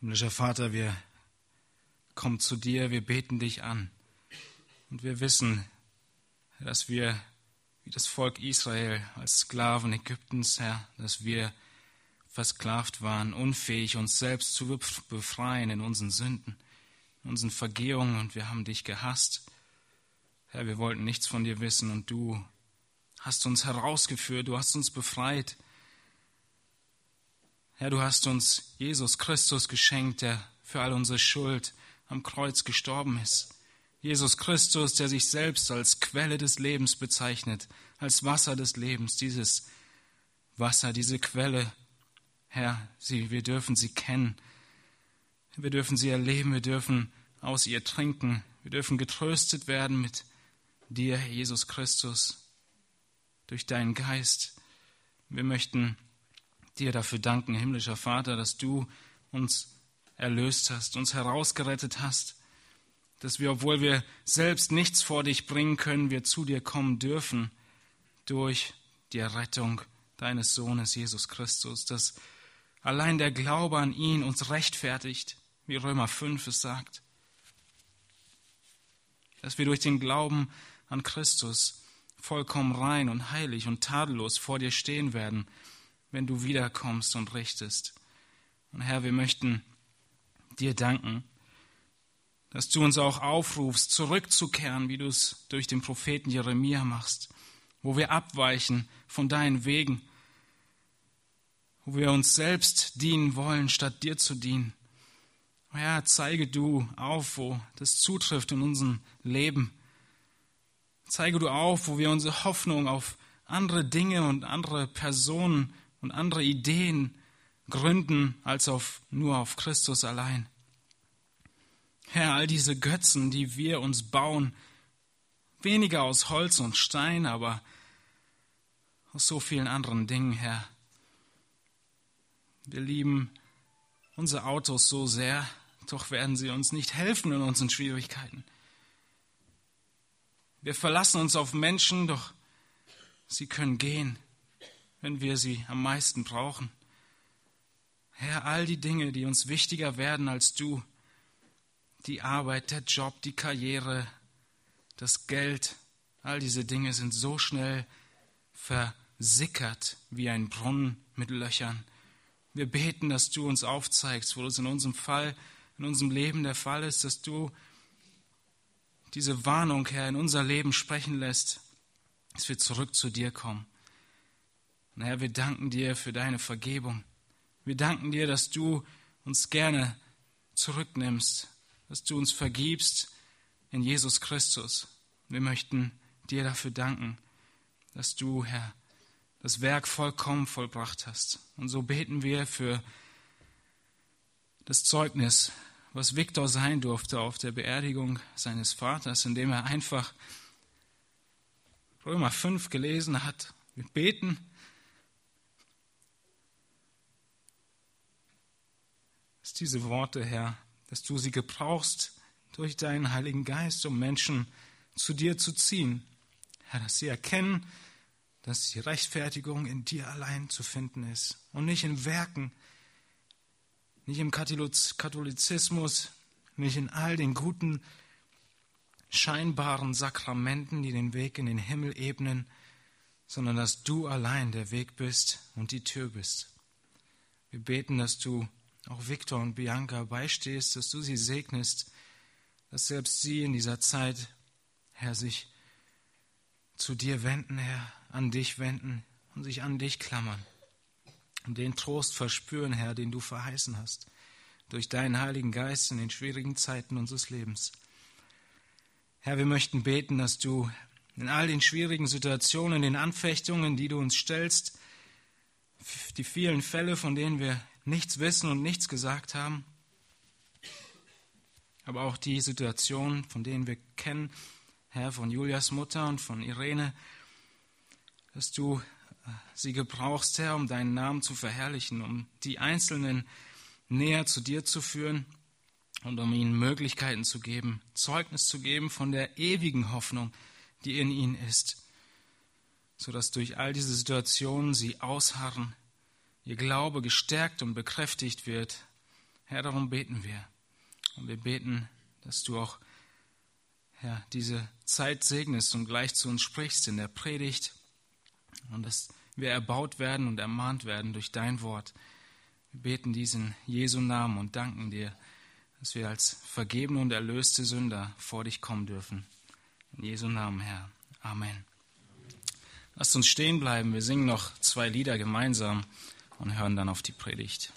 Himmlischer Vater, wir kommen zu dir, wir beten dich an. Und wir wissen, dass wir, wie das Volk Israel, als Sklaven Ägyptens, Herr, dass wir versklavt waren, unfähig, uns selbst zu befreien in unseren Sünden, in unseren Vergehungen, und wir haben dich gehasst. Herr, wir wollten nichts von dir wissen, und du hast uns herausgeführt, du hast uns befreit. Herr, du hast uns Jesus Christus geschenkt, der für all unsere Schuld am Kreuz gestorben ist. Jesus Christus, der sich selbst als Quelle des Lebens bezeichnet, als Wasser des Lebens, dieses Wasser, diese Quelle, Herr, sie, wir dürfen sie kennen. Wir dürfen sie erleben, wir dürfen aus ihr trinken, wir dürfen getröstet werden mit dir, Jesus Christus, durch deinen Geist. Wir möchten dir dafür danken, himmlischer Vater, dass du uns erlöst hast, uns herausgerettet hast, dass wir, obwohl wir selbst nichts vor dich bringen können, wir zu dir kommen dürfen durch die Errettung deines Sohnes Jesus Christus, dass allein der Glaube an ihn uns rechtfertigt, wie Römer 5 es sagt, dass wir durch den Glauben an Christus vollkommen rein und heilig und tadellos vor dir stehen werden wenn du wiederkommst und richtest. Und Herr, wir möchten dir danken, dass du uns auch aufrufst, zurückzukehren, wie du es durch den Propheten Jeremia machst, wo wir abweichen von deinen Wegen, wo wir uns selbst dienen wollen, statt dir zu dienen. Herr, zeige du auf, wo das zutrifft in unserem Leben. Zeige du auf, wo wir unsere Hoffnung auf andere Dinge und andere Personen und andere Ideen gründen als auf, nur auf Christus allein. Herr, all diese Götzen, die wir uns bauen, weniger aus Holz und Stein, aber aus so vielen anderen Dingen, Herr. Wir lieben unsere Autos so sehr, doch werden sie uns nicht helfen in unseren Schwierigkeiten. Wir verlassen uns auf Menschen, doch sie können gehen wenn wir sie am meisten brauchen. Herr, all die Dinge, die uns wichtiger werden als du, die Arbeit, der Job, die Karriere, das Geld, all diese Dinge sind so schnell versickert wie ein Brunnen mit Löchern. Wir beten, dass du uns aufzeigst, wo es in unserem Fall, in unserem Leben der Fall ist, dass du diese Warnung, Herr, in unser Leben sprechen lässt, dass wir zurück zu dir kommen. Und Herr, wir danken dir für deine Vergebung. Wir danken dir, dass du uns gerne zurücknimmst, dass du uns vergibst in Jesus Christus. Wir möchten dir dafür danken, dass du, Herr, das Werk vollkommen vollbracht hast. Und so beten wir für das Zeugnis, was Viktor sein durfte auf der Beerdigung seines Vaters, indem er einfach Römer 5 gelesen hat. Wir beten, dass diese Worte, Herr, dass du sie gebrauchst durch deinen Heiligen Geist, um Menschen zu dir zu ziehen. Herr, dass sie erkennen, dass die Rechtfertigung in dir allein zu finden ist und nicht in Werken, nicht im Katholizismus, nicht in all den guten, scheinbaren Sakramenten, die den Weg in den Himmel ebnen, sondern dass du allein der Weg bist und die Tür bist. Wir beten, dass du auch Viktor und Bianca beistehst, dass du sie segnest, dass selbst sie in dieser Zeit, Herr, sich zu dir wenden, Herr, an dich wenden und sich an dich klammern und den Trost verspüren, Herr, den du verheißen hast, durch deinen Heiligen Geist in den schwierigen Zeiten unseres Lebens. Herr, wir möchten beten, dass du in all den schwierigen Situationen, den Anfechtungen, die du uns stellst, die vielen Fälle, von denen wir nichts wissen und nichts gesagt haben. Aber auch die Situation, von denen wir kennen, Herr, von Julias Mutter und von Irene, dass du äh, sie gebrauchst, Herr, um deinen Namen zu verherrlichen, um die Einzelnen näher zu dir zu führen und um ihnen Möglichkeiten zu geben, Zeugnis zu geben von der ewigen Hoffnung, die in ihnen ist, sodass durch all diese Situationen sie ausharren ihr Glaube gestärkt und bekräftigt wird Herr, darum beten wir. Und wir beten, dass du auch, Herr, diese Zeit segnest und gleich zu uns sprichst in der Predigt und dass wir erbaut werden und ermahnt werden durch dein Wort. Wir beten diesen Jesu Namen und danken dir, dass wir als vergebene und erlöste Sünder vor dich kommen dürfen. In Jesu Namen, Herr. Amen. Lasst uns stehen bleiben. Wir singen noch zwei Lieder gemeinsam und hören dann auf die Predigt.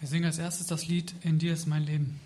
Wir singen als erstes das Lied In dir ist mein Leben.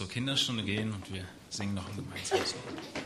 Zur Kinderstunde gehen und wir singen noch ein gemeinsames Lied.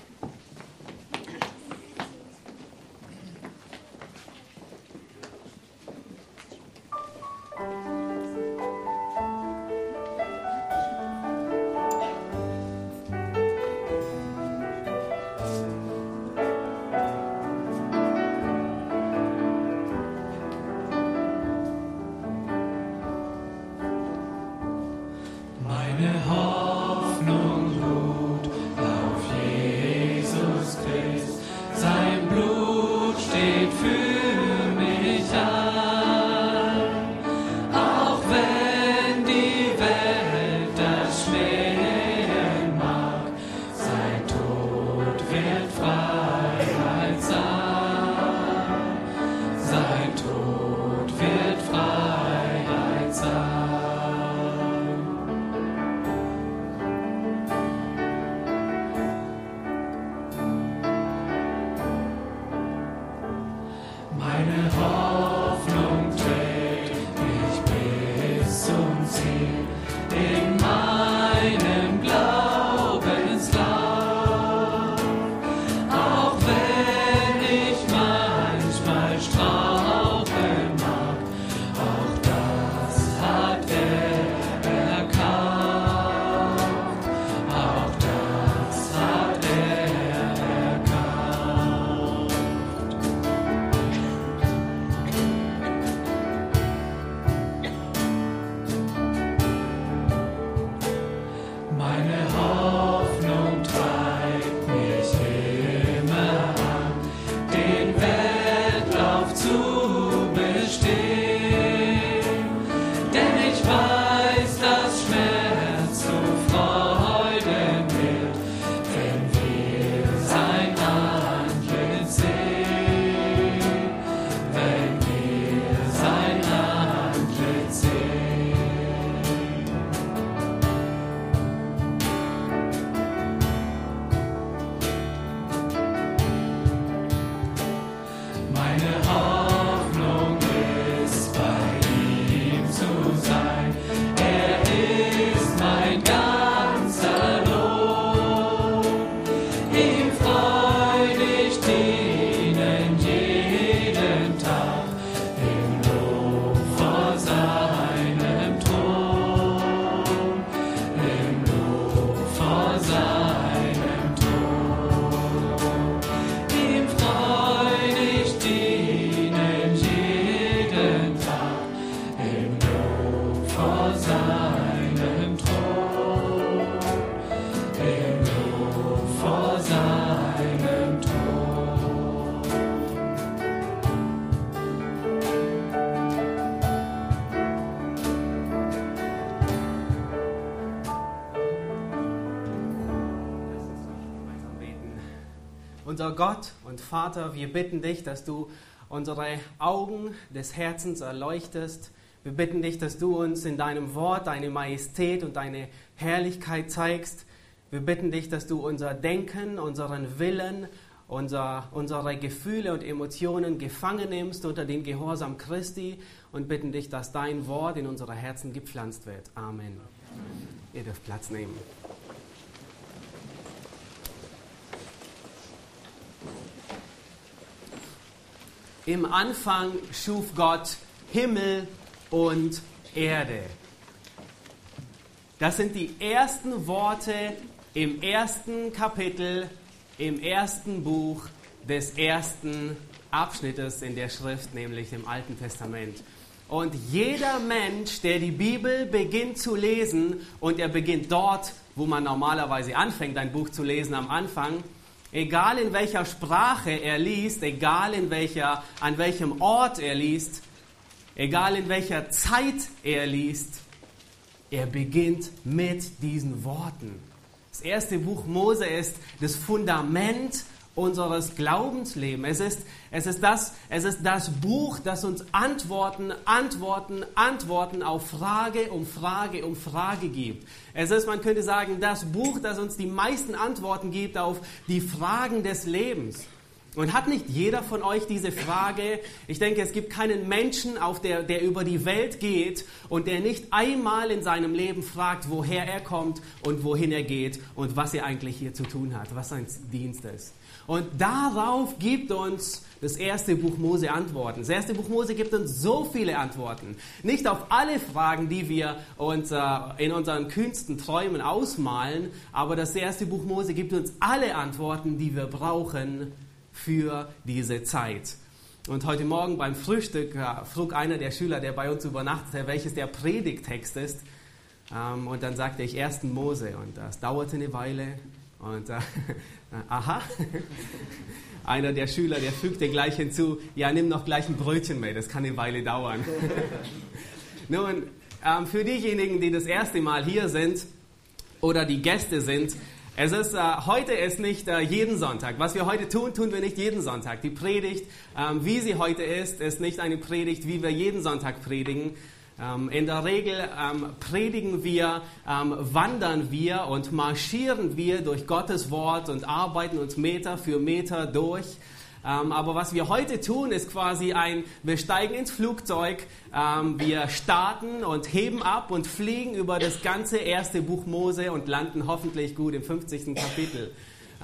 Gott und Vater, wir bitten dich, dass du unsere Augen des Herzens erleuchtest. Wir bitten dich, dass du uns in deinem Wort deine Majestät und deine Herrlichkeit zeigst. Wir bitten dich, dass du unser Denken, unseren Willen, unser, unsere Gefühle und Emotionen gefangen nimmst unter den Gehorsam Christi und bitten dich, dass dein Wort in unsere Herzen gepflanzt wird. Amen. Ihr dürft Platz nehmen. Im Anfang schuf Gott Himmel und Erde. Das sind die ersten Worte im ersten Kapitel, im ersten Buch des ersten Abschnittes in der Schrift, nämlich im Alten Testament. Und jeder Mensch, der die Bibel beginnt zu lesen, und er beginnt dort, wo man normalerweise anfängt, ein Buch zu lesen am Anfang, egal in welcher Sprache er liest, egal in welcher, an welchem Ort er liest, egal in welcher Zeit er liest, er beginnt mit diesen Worten. Das erste Buch Mose ist das Fundament unseres Glaubenslebens. Es ist, es, ist das, es ist das Buch, das uns Antworten, Antworten, Antworten auf Frage um Frage um Frage gibt. Es ist, man könnte sagen, das Buch, das uns die meisten Antworten gibt auf die Fragen des Lebens. Und hat nicht jeder von euch diese Frage? Ich denke, es gibt keinen Menschen, auf der, der über die Welt geht und der nicht einmal in seinem Leben fragt, woher er kommt und wohin er geht und was er eigentlich hier zu tun hat, was sein Dienst ist. Und darauf gibt uns das erste Buch Mose Antworten. Das erste Buch Mose gibt uns so viele Antworten. Nicht auf alle Fragen, die wir uns äh, in unseren kühnsten Träumen ausmalen, aber das erste Buch Mose gibt uns alle Antworten, die wir brauchen für diese Zeit. Und heute Morgen beim Frühstück äh, frug einer der Schüler, der bei uns übernachtete, welches der Predigtext ist. Ähm, und dann sagte ich 1. Mose. Und das dauerte eine Weile. Und äh, aha. Einer der Schüler, der fügte gleich hinzu, ja, nimm noch gleich ein Brötchen mit, das kann eine Weile dauern. Nun, ähm, für diejenigen, die das erste Mal hier sind oder die Gäste sind, es ist, äh, heute ist nicht äh, jeden Sonntag. Was wir heute tun, tun wir nicht jeden Sonntag. Die Predigt, ähm, wie sie heute ist, ist nicht eine Predigt, wie wir jeden Sonntag predigen. Ähm, in der Regel ähm, predigen wir, ähm, wandern wir und marschieren wir durch Gottes Wort und arbeiten uns Meter für Meter durch. Aber was wir heute tun, ist quasi ein, wir steigen ins Flugzeug, wir starten und heben ab und fliegen über das ganze erste Buch Mose und landen hoffentlich gut im 50. Kapitel.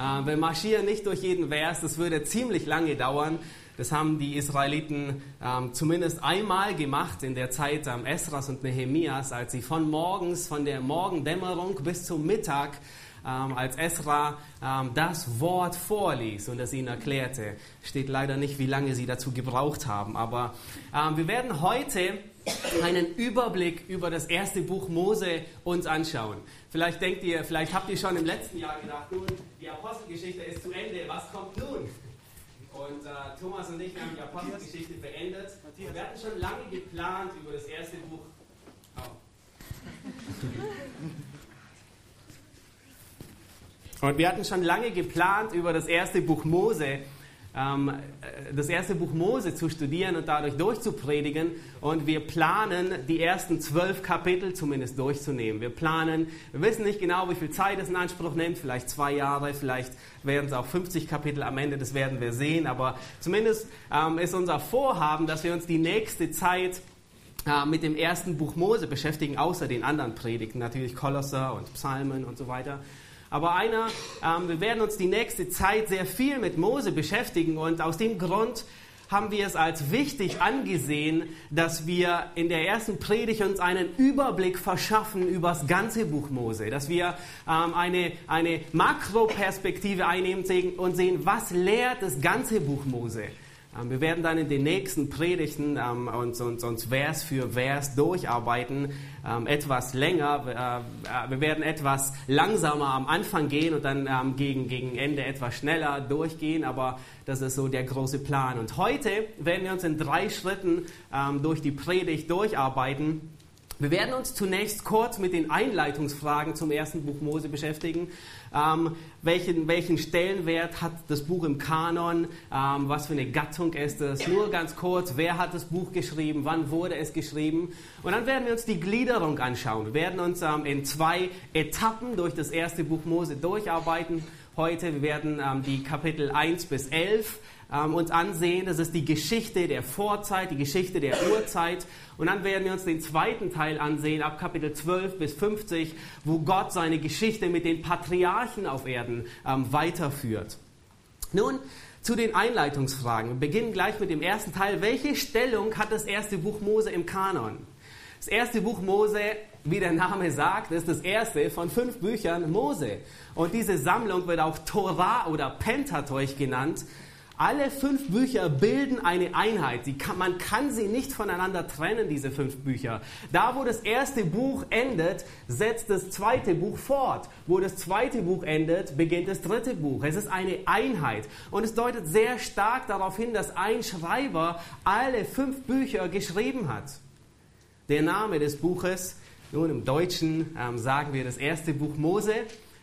Äh, wir marschieren nicht durch jeden Vers, das würde ziemlich lange dauern. Das haben die Israeliten ähm, zumindest einmal gemacht in der Zeit ähm, Esras und Nehemias, als sie von morgens, von der Morgendämmerung bis zum Mittag ähm, als Esra ähm, das Wort vorlies und es ihnen erklärte. Steht leider nicht, wie lange sie dazu gebraucht haben. Aber ähm, wir werden heute einen Überblick über das erste Buch Mose uns anschauen. Vielleicht denkt ihr, vielleicht habt ihr schon im letzten Jahr gedacht, nun, die Apostelgeschichte ist zu Ende, was kommt nun? Und äh, Thomas und ich haben die Apostelgeschichte beendet. Wir hatten schon lange geplant über das erste Buch. Oh. Und wir hatten schon lange geplant, über das erste Buch Mose, das erste Buch Mose zu studieren und dadurch durchzupredigen. Und wir planen, die ersten zwölf Kapitel zumindest durchzunehmen. Wir planen, wir wissen nicht genau, wie viel Zeit es in Anspruch nimmt, vielleicht zwei Jahre, vielleicht werden es auch 50 Kapitel am Ende, das werden wir sehen. Aber zumindest ähm, ist unser Vorhaben, dass wir uns die nächste Zeit äh, mit dem ersten Buch Mose beschäftigen, außer den anderen Predigten, natürlich Kolosser und Psalmen und so weiter. Aber einer, ähm, wir werden uns die nächste Zeit sehr viel mit Mose beschäftigen und aus dem Grund haben wir es als wichtig angesehen, dass wir in der ersten Predigt uns einen Überblick verschaffen über das ganze Buch Mose, dass wir ähm, eine, eine Makroperspektive einnehmen und sehen, was lehrt das ganze Buch Mose. Ähm, wir werden dann in den nächsten Predigten ähm, uns, uns, uns Vers für Vers durcharbeiten, ähm, etwas länger. Äh, äh, wir werden etwas langsamer am Anfang gehen und dann ähm, gegen, gegen Ende etwas schneller durchgehen, aber das ist so der große Plan. Und heute werden wir uns in drei Schritten ähm, durch die Predigt durcharbeiten. Wir werden uns zunächst kurz mit den Einleitungsfragen zum ersten Buch Mose beschäftigen. Ähm, welchen, welchen, Stellenwert hat das Buch im Kanon? Ähm, was für eine Gattung ist es? Nur ganz kurz, wer hat das Buch geschrieben? Wann wurde es geschrieben? Und dann werden wir uns die Gliederung anschauen. Wir werden uns ähm, in zwei Etappen durch das erste Buch Mose durcharbeiten. Heute wir werden ähm, die Kapitel 1 bis 11 ähm, uns ansehen. Das ist die Geschichte der Vorzeit, die Geschichte der Urzeit. Und dann werden wir uns den zweiten Teil ansehen, ab Kapitel 12 bis 50, wo Gott seine Geschichte mit den Patriarchen auf Erden ähm, weiterführt. Nun, zu den Einleitungsfragen. Wir beginnen gleich mit dem ersten Teil. Welche Stellung hat das erste Buch Mose im Kanon? Das erste Buch Mose, wie der Name sagt, ist das erste von fünf Büchern Mose. Und diese Sammlung wird auch Torah oder Pentateuch genannt. Alle fünf Bücher bilden eine Einheit. Kann, man kann sie nicht voneinander trennen, diese fünf Bücher. Da, wo das erste Buch endet, setzt das zweite Buch fort. Wo das zweite Buch endet, beginnt das dritte Buch. Es ist eine Einheit. Und es deutet sehr stark darauf hin, dass ein Schreiber alle fünf Bücher geschrieben hat. Der Name des Buches, nun im Deutschen ähm, sagen wir das erste Buch Mose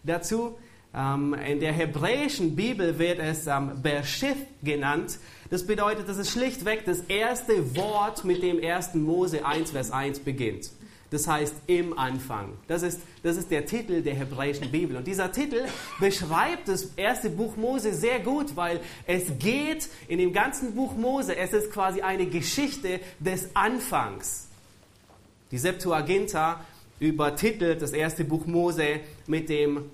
dazu. Ähm, in der hebräischen Bibel wird es ähm, Bershith genannt. Das bedeutet, das ist schlichtweg das erste Wort, mit dem 1. Mose 1, Vers 1 beginnt. Das heißt im Anfang. Das ist, das ist der Titel der hebräischen Bibel. Und dieser Titel beschreibt das erste Buch Mose sehr gut, weil es geht in dem ganzen Buch Mose, es ist quasi eine Geschichte des Anfangs. Die Septuaginta übertitelt das erste Buch Mose mit dem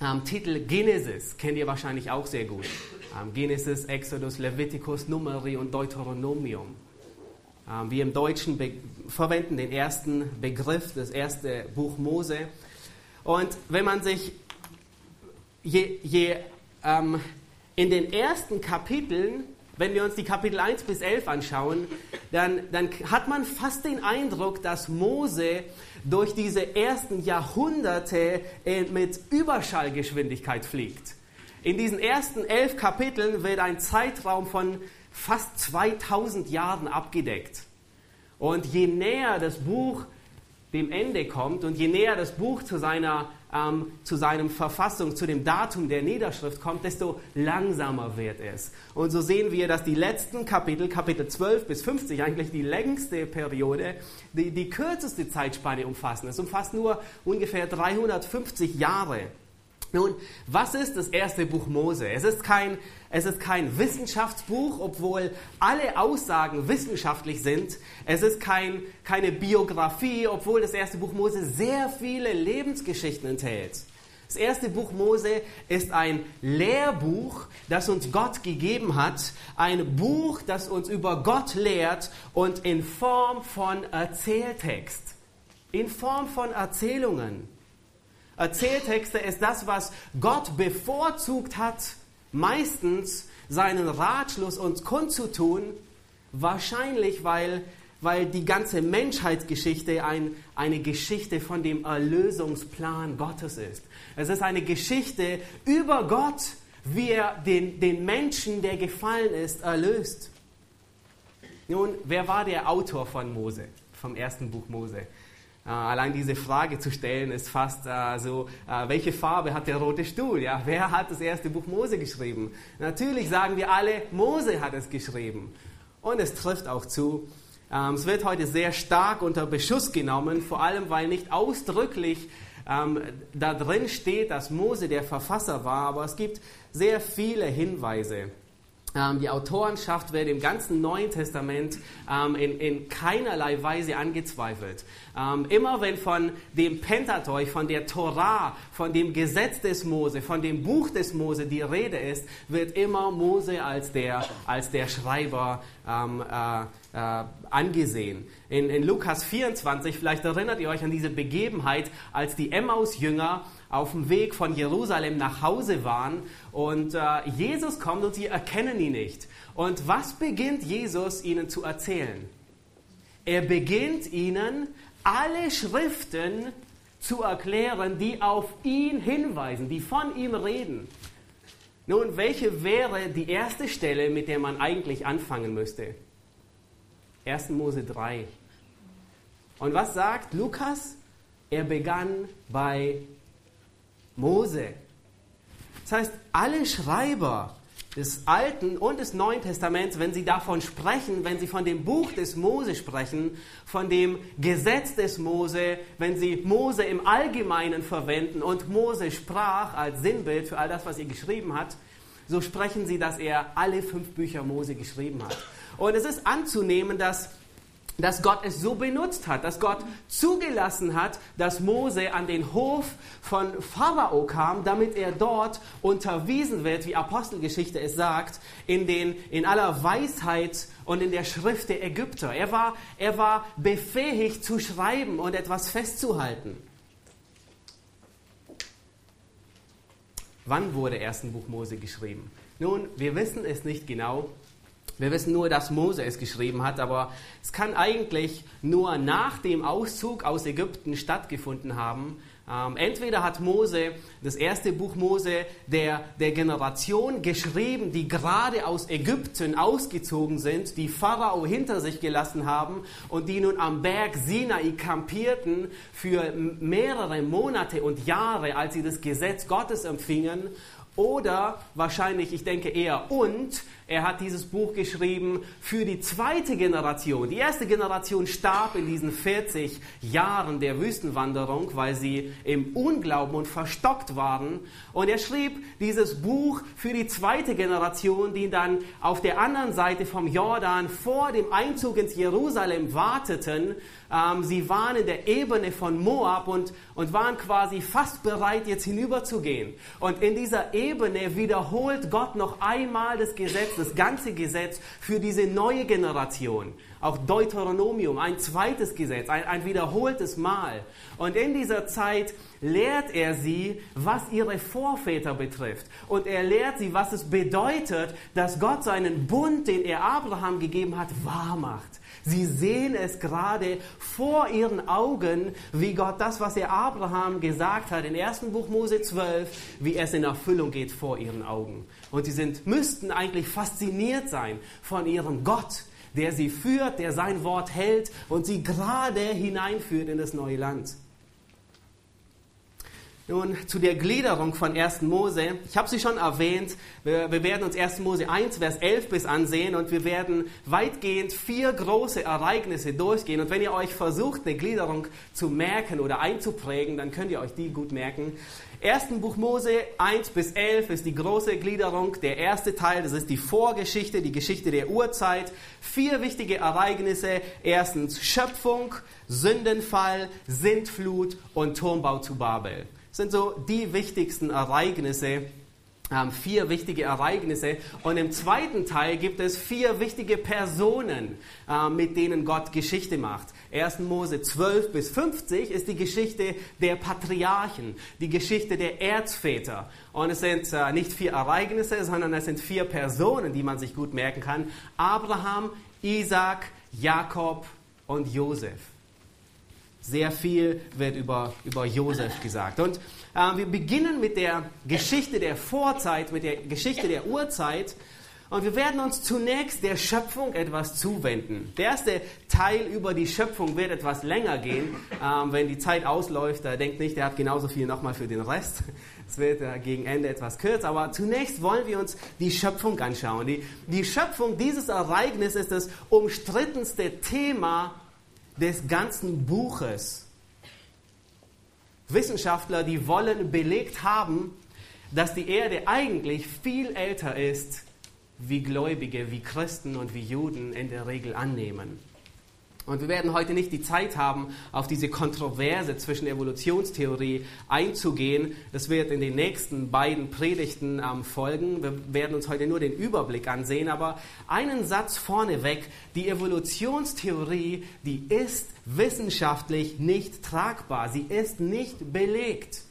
ähm, Titel Genesis kennt ihr wahrscheinlich auch sehr gut. Ähm, Genesis, Exodus, Leviticus, Numeri und Deuteronomium. Ähm, wir im Deutschen verwenden den ersten Begriff, das erste Buch Mose. Und wenn man sich je, je ähm, in den ersten Kapiteln, wenn wir uns die Kapitel 1 bis 11 anschauen, dann, dann hat man fast den Eindruck, dass Mose durch diese ersten Jahrhunderte mit Überschallgeschwindigkeit fliegt. In diesen ersten elf Kapiteln wird ein Zeitraum von fast 2000 Jahren abgedeckt. Und je näher das Buch dem Ende kommt und je näher das Buch zu seiner ähm, zu seinem Verfassung, zu dem Datum der Niederschrift kommt, desto langsamer wird es. Und so sehen wir, dass die letzten Kapitel, Kapitel 12 bis 50, eigentlich die längste Periode, die, die kürzeste Zeitspanne umfassen. Es umfasst nur ungefähr 350 Jahre. Nun, was ist das erste Buch Mose? Es ist kein, es ist kein Wissenschaftsbuch, obwohl alle Aussagen wissenschaftlich sind. Es ist kein, keine Biografie, obwohl das erste Buch Mose sehr viele Lebensgeschichten enthält. Das erste Buch Mose ist ein Lehrbuch, das uns Gott gegeben hat. Ein Buch, das uns über Gott lehrt und in Form von Erzähltext. In Form von Erzählungen. Erzähltexte ist das, was Gott bevorzugt hat, meistens seinen Ratschluss uns kundzutun, wahrscheinlich weil, weil die ganze Menschheitsgeschichte ein, eine Geschichte von dem Erlösungsplan Gottes ist. Es ist eine Geschichte über Gott, wie er den, den Menschen, der gefallen ist, erlöst. Nun, wer war der Autor von Mose, vom ersten Buch Mose? Äh, allein diese Frage zu stellen ist fast äh, so, äh, welche Farbe hat der rote Stuhl? Ja, wer hat das erste Buch Mose geschrieben? Natürlich sagen wir alle, Mose hat es geschrieben. Und es trifft auch zu. Ähm, es wird heute sehr stark unter Beschuss genommen, vor allem weil nicht ausdrücklich ähm, da drin steht, dass Mose der Verfasser war, aber es gibt sehr viele Hinweise. Ähm, die Autorenschaft wird im ganzen Neuen Testament ähm, in, in, keinerlei Weise angezweifelt. Ähm, immer wenn von dem Pentateuch, von der Torah, von dem Gesetz des Mose, von dem Buch des Mose die Rede ist, wird immer Mose als der, als der Schreiber äh, äh, angesehen. In, in Lukas 24, vielleicht erinnert ihr euch an diese Begebenheit, als die Emmaus-Jünger auf dem Weg von Jerusalem nach Hause waren und äh, Jesus kommt und sie erkennen ihn nicht. Und was beginnt Jesus ihnen zu erzählen? Er beginnt ihnen alle Schriften zu erklären, die auf ihn hinweisen, die von ihm reden. Nun, welche wäre die erste Stelle, mit der man eigentlich anfangen müsste? 1. Mose 3. Und was sagt Lukas? Er begann bei Mose. Das heißt, alle Schreiber des Alten und des Neuen Testaments, wenn sie davon sprechen, wenn sie von dem Buch des Mose sprechen, von dem Gesetz des Mose, wenn sie Mose im Allgemeinen verwenden und Mose sprach als Sinnbild für all das, was er geschrieben hat, so sprechen sie, dass er alle fünf Bücher Mose geschrieben hat. Und es ist anzunehmen, dass dass Gott es so benutzt hat, dass Gott zugelassen hat, dass Mose an den Hof von Pharao kam, damit er dort unterwiesen wird, wie Apostelgeschichte es sagt, in, den, in aller Weisheit und in der Schrift der Ägypter. Er war, er war befähigt zu schreiben und etwas festzuhalten. Wann wurde ersten Buch Mose geschrieben? Nun, wir wissen es nicht genau, wir wissen nur, dass Mose es geschrieben hat, aber es kann eigentlich nur nach dem Auszug aus Ägypten stattgefunden haben. Ähm, entweder hat Mose das erste Buch Mose der, der Generation geschrieben, die gerade aus Ägypten ausgezogen sind, die Pharao hinter sich gelassen haben und die nun am Berg Sinai kampierten für mehrere Monate und Jahre, als sie das Gesetz Gottes empfingen oder wahrscheinlich, ich denke eher und, er hat dieses Buch geschrieben für die zweite Generation. Die erste Generation starb in diesen 40 Jahren der Wüstenwanderung, weil sie im Unglauben und verstockt waren. Und er schrieb dieses Buch für die zweite Generation, die dann auf der anderen Seite vom Jordan vor dem Einzug ins Jerusalem warteten. Ähm, sie waren in der Ebene von Moab und, und waren quasi fast bereit, jetzt hinüberzugehen. Und in dieser Ebene wiederholt Gott noch einmal das Gesetz das ganze Gesetz für diese neue Generation. Auch Deuteronomium, ein zweites Gesetz, ein, ein wiederholtes Mal. Und in dieser Zeit lehrt er sie, was ihre Vorväter betrifft. Und er lehrt sie, was es bedeutet, dass Gott seinen Bund, den er Abraham gegeben hat, wahr macht. Sie sehen es gerade vor ihren Augen, wie Gott das, was er Abraham gesagt hat, im ersten Buch Mose 12, wie es in Erfüllung geht vor ihren Augen. Und sie sind, müssten eigentlich fasziniert sein von ihrem Gott, der sie führt, der sein Wort hält und sie gerade hineinführt in das neue Land. Nun, zu der Gliederung von 1. Mose. Ich habe sie schon erwähnt. Wir, wir, werden uns 1. Mose 1, Vers 11 bis ansehen und wir werden weitgehend vier große Ereignisse durchgehen. Und wenn ihr euch versucht, eine Gliederung zu merken oder einzuprägen, dann könnt ihr euch die gut merken. 1. Buch Mose 1 bis 11 ist die große Gliederung. Der erste Teil, das ist die Vorgeschichte, die Geschichte der Urzeit. Vier wichtige Ereignisse. Erstens Schöpfung, Sündenfall, Sintflut und Turmbau zu Babel sind so die wichtigsten Ereignisse, ähm, vier wichtige Ereignisse. Und im zweiten Teil gibt es vier wichtige Personen, äh, mit denen Gott Geschichte macht. 1. Mose 12 bis 50 ist die Geschichte der Patriarchen, die Geschichte der Erzväter. Und es sind äh, nicht vier Ereignisse, sondern es sind vier Personen, die man sich gut merken kann. Abraham, Isaac, Jakob und Josef. Sehr viel wird über, über Josef gesagt. Und äh, wir beginnen mit der Geschichte der Vorzeit, mit der Geschichte der Urzeit. Und wir werden uns zunächst der Schöpfung etwas zuwenden. Der erste Teil über die Schöpfung wird etwas länger gehen. Ähm, wenn die Zeit ausläuft, da denkt nicht, der hat genauso viel nochmal für den Rest. Es wird äh, gegen Ende etwas kürzer. Aber zunächst wollen wir uns die Schöpfung anschauen. Die, die Schöpfung dieses Ereignisses ist das umstrittenste Thema des ganzen Buches. Wissenschaftler, die wollen belegt haben, dass die Erde eigentlich viel älter ist, wie Gläubige, wie Christen und wie Juden in der Regel annehmen. Und wir werden heute nicht die Zeit haben, auf diese Kontroverse zwischen Evolutionstheorie einzugehen. Das wird in den nächsten beiden Predigten ähm, folgen. Wir werden uns heute nur den Überblick ansehen. Aber einen Satz vorneweg. Die Evolutionstheorie, die ist wissenschaftlich nicht tragbar. Sie ist nicht belegt.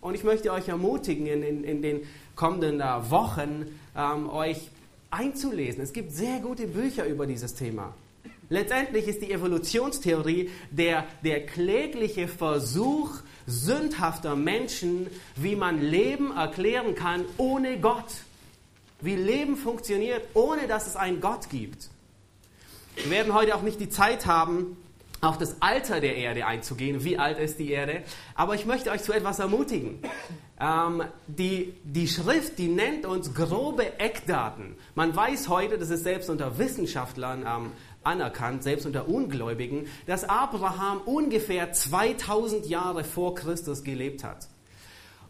Und ich möchte euch ermutigen, in, in, in den kommenden äh, Wochen ähm, euch einzulesen. Es gibt sehr gute Bücher über dieses Thema. Letztendlich ist die Evolutionstheorie der, der klägliche Versuch sündhafter Menschen, wie man Leben erklären kann ohne Gott. Wie Leben funktioniert, ohne dass es einen Gott gibt. Wir werden heute auch nicht die Zeit haben, auf das Alter der Erde einzugehen. Wie alt ist die Erde? Aber ich möchte euch zu etwas ermutigen. Ähm, die, die Schrift, die nennt uns grobe Eckdaten. Man weiß heute, das ist selbst unter Wissenschaftlern ähm, anerkannt, selbst unter Ungläubigen, dass Abraham ungefähr 2000 Jahre vor Christus gelebt hat.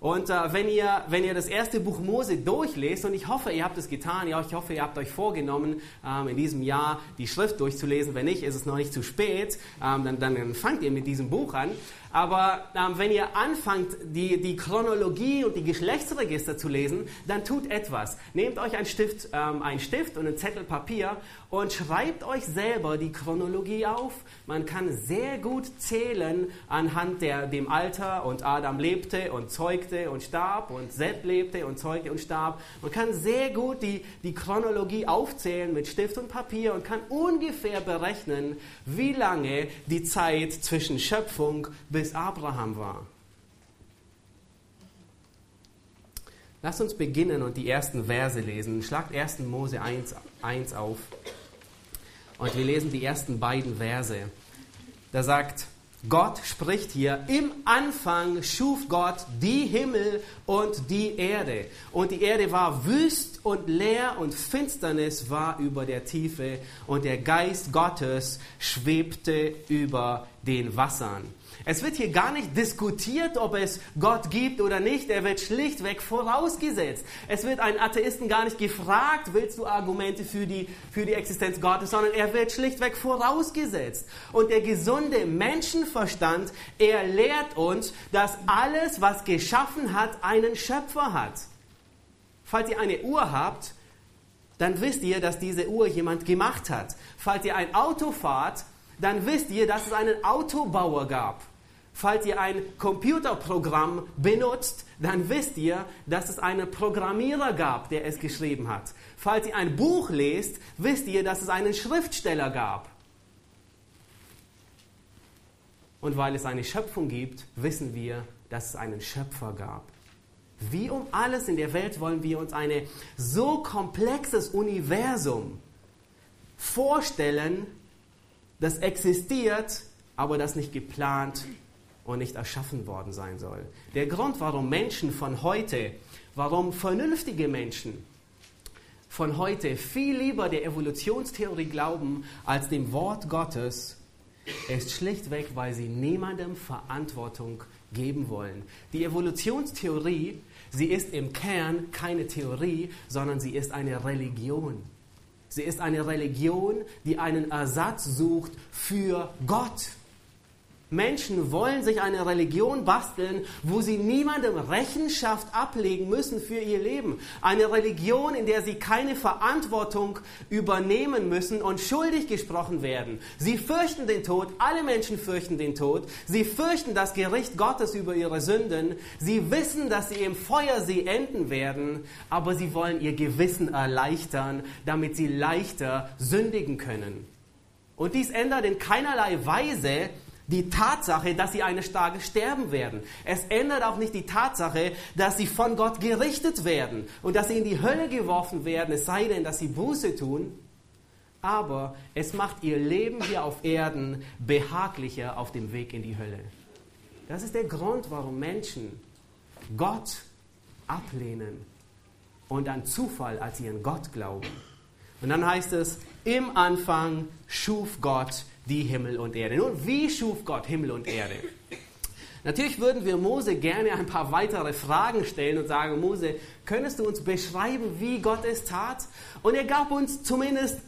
Und äh, wenn, ihr, wenn ihr das erste Buch Mose durchlest, und ich hoffe, ihr habt es getan, ja, ich hoffe, ihr habt euch vorgenommen, ähm, in diesem Jahr die Schrift durchzulesen. Wenn nicht, ist es noch nicht zu spät, ähm, dann, dann fangt ihr mit diesem Buch an. Aber ähm, wenn ihr anfangt, die, die Chronologie und die Geschlechtsregister zu lesen, dann tut etwas. Nehmt euch einen Stift, ähm, einen Stift und einen Zettel Papier und schreibt euch selber die Chronologie auf. Man kann sehr gut zählen anhand der, dem Alter und Adam lebte und zeugte und starb und Seth lebte und zeugte und starb. Man kann sehr gut die, die Chronologie aufzählen mit Stift und Papier und kann ungefähr berechnen, wie lange die Zeit zwischen Schöpfung bis bis Abraham war. Lasst uns beginnen und die ersten Verse lesen. Schlagt 1. Mose 1, 1 auf. Und wir lesen die ersten beiden Verse. Da sagt Gott spricht hier, im Anfang schuf Gott die Himmel und die Erde. Und die Erde war wüst und leer und Finsternis war über der Tiefe und der Geist Gottes schwebte über den Wassern. Es wird hier gar nicht diskutiert, ob es Gott gibt oder nicht. Er wird schlichtweg vorausgesetzt. Es wird einen Atheisten gar nicht gefragt, willst du Argumente für die, für die Existenz Gottes, sondern er wird schlichtweg vorausgesetzt. Und der gesunde Menschenverstand, er lehrt uns, dass alles, was geschaffen hat, einen Schöpfer hat. Falls ihr eine Uhr habt, dann wisst ihr, dass diese Uhr jemand gemacht hat. Falls ihr ein Auto fahrt, dann wisst ihr, dass es einen Autobauer gab. Falls ihr ein Computerprogramm benutzt, dann wisst ihr, dass es einen Programmierer gab, der es geschrieben hat. Falls ihr ein Buch lest, wisst ihr, dass es einen Schriftsteller gab. Und weil es eine Schöpfung gibt, wissen wir, dass es einen Schöpfer gab. Wie um alles in der Welt wollen wir uns ein so komplexes Universum vorstellen, das existiert, aber das nicht geplant und nicht erschaffen worden sein soll. Der Grund, warum Menschen von heute, warum vernünftige Menschen von heute viel lieber der Evolutionstheorie glauben als dem Wort Gottes, ist schlichtweg, weil sie niemandem Verantwortung geben wollen. Die Evolutionstheorie, sie ist im Kern keine Theorie, sondern sie ist eine Religion. Sie ist eine Religion, die einen Ersatz sucht für Gott. Menschen wollen sich eine Religion basteln, wo sie niemandem Rechenschaft ablegen müssen für ihr Leben. Eine Religion, in der sie keine Verantwortung übernehmen müssen und schuldig gesprochen werden. Sie fürchten den Tod, alle Menschen fürchten den Tod. Sie fürchten das Gericht Gottes über ihre Sünden. Sie wissen, dass sie im Feuersee enden werden, aber sie wollen ihr Gewissen erleichtern, damit sie leichter sündigen können. Und dies ändert in keinerlei Weise die Tatsache, dass sie eines Tages sterben werden. Es ändert auch nicht die Tatsache, dass sie von Gott gerichtet werden und dass sie in die Hölle geworfen werden, es sei denn, dass sie Buße tun. Aber es macht ihr Leben hier auf Erden behaglicher auf dem Weg in die Hölle. Das ist der Grund, warum Menschen Gott ablehnen und an Zufall als ihren Gott glauben. Und dann heißt es, im Anfang schuf Gott die Himmel und Erde. Nun, wie schuf Gott Himmel und Erde? Natürlich würden wir Mose gerne ein paar weitere Fragen stellen und sagen, Mose, könntest du uns beschreiben, wie Gott es tat? Und er gab uns zumindest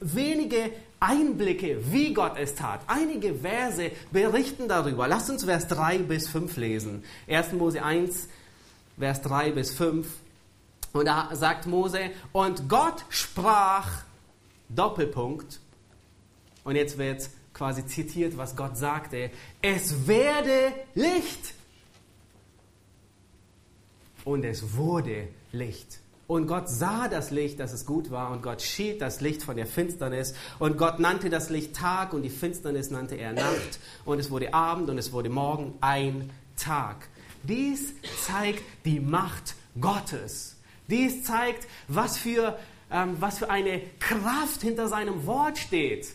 wenige Einblicke, wie Gott es tat. Einige Verse berichten darüber. Lasst uns Vers 3 bis 5 lesen. 1. Mose 1, Vers 3 bis 5. Und da sagt Mose, und Gott sprach, Doppelpunkt, und jetzt wird quasi zitiert, was Gott sagte, es werde Licht. Und es wurde Licht. Und Gott sah das Licht, dass es gut war, und Gott schied das Licht von der Finsternis. Und Gott nannte das Licht Tag, und die Finsternis nannte er Nacht. Und es wurde Abend, und es wurde Morgen, ein Tag. Dies zeigt die Macht Gottes. Dies zeigt, was für, ähm, was für eine Kraft hinter seinem Wort steht.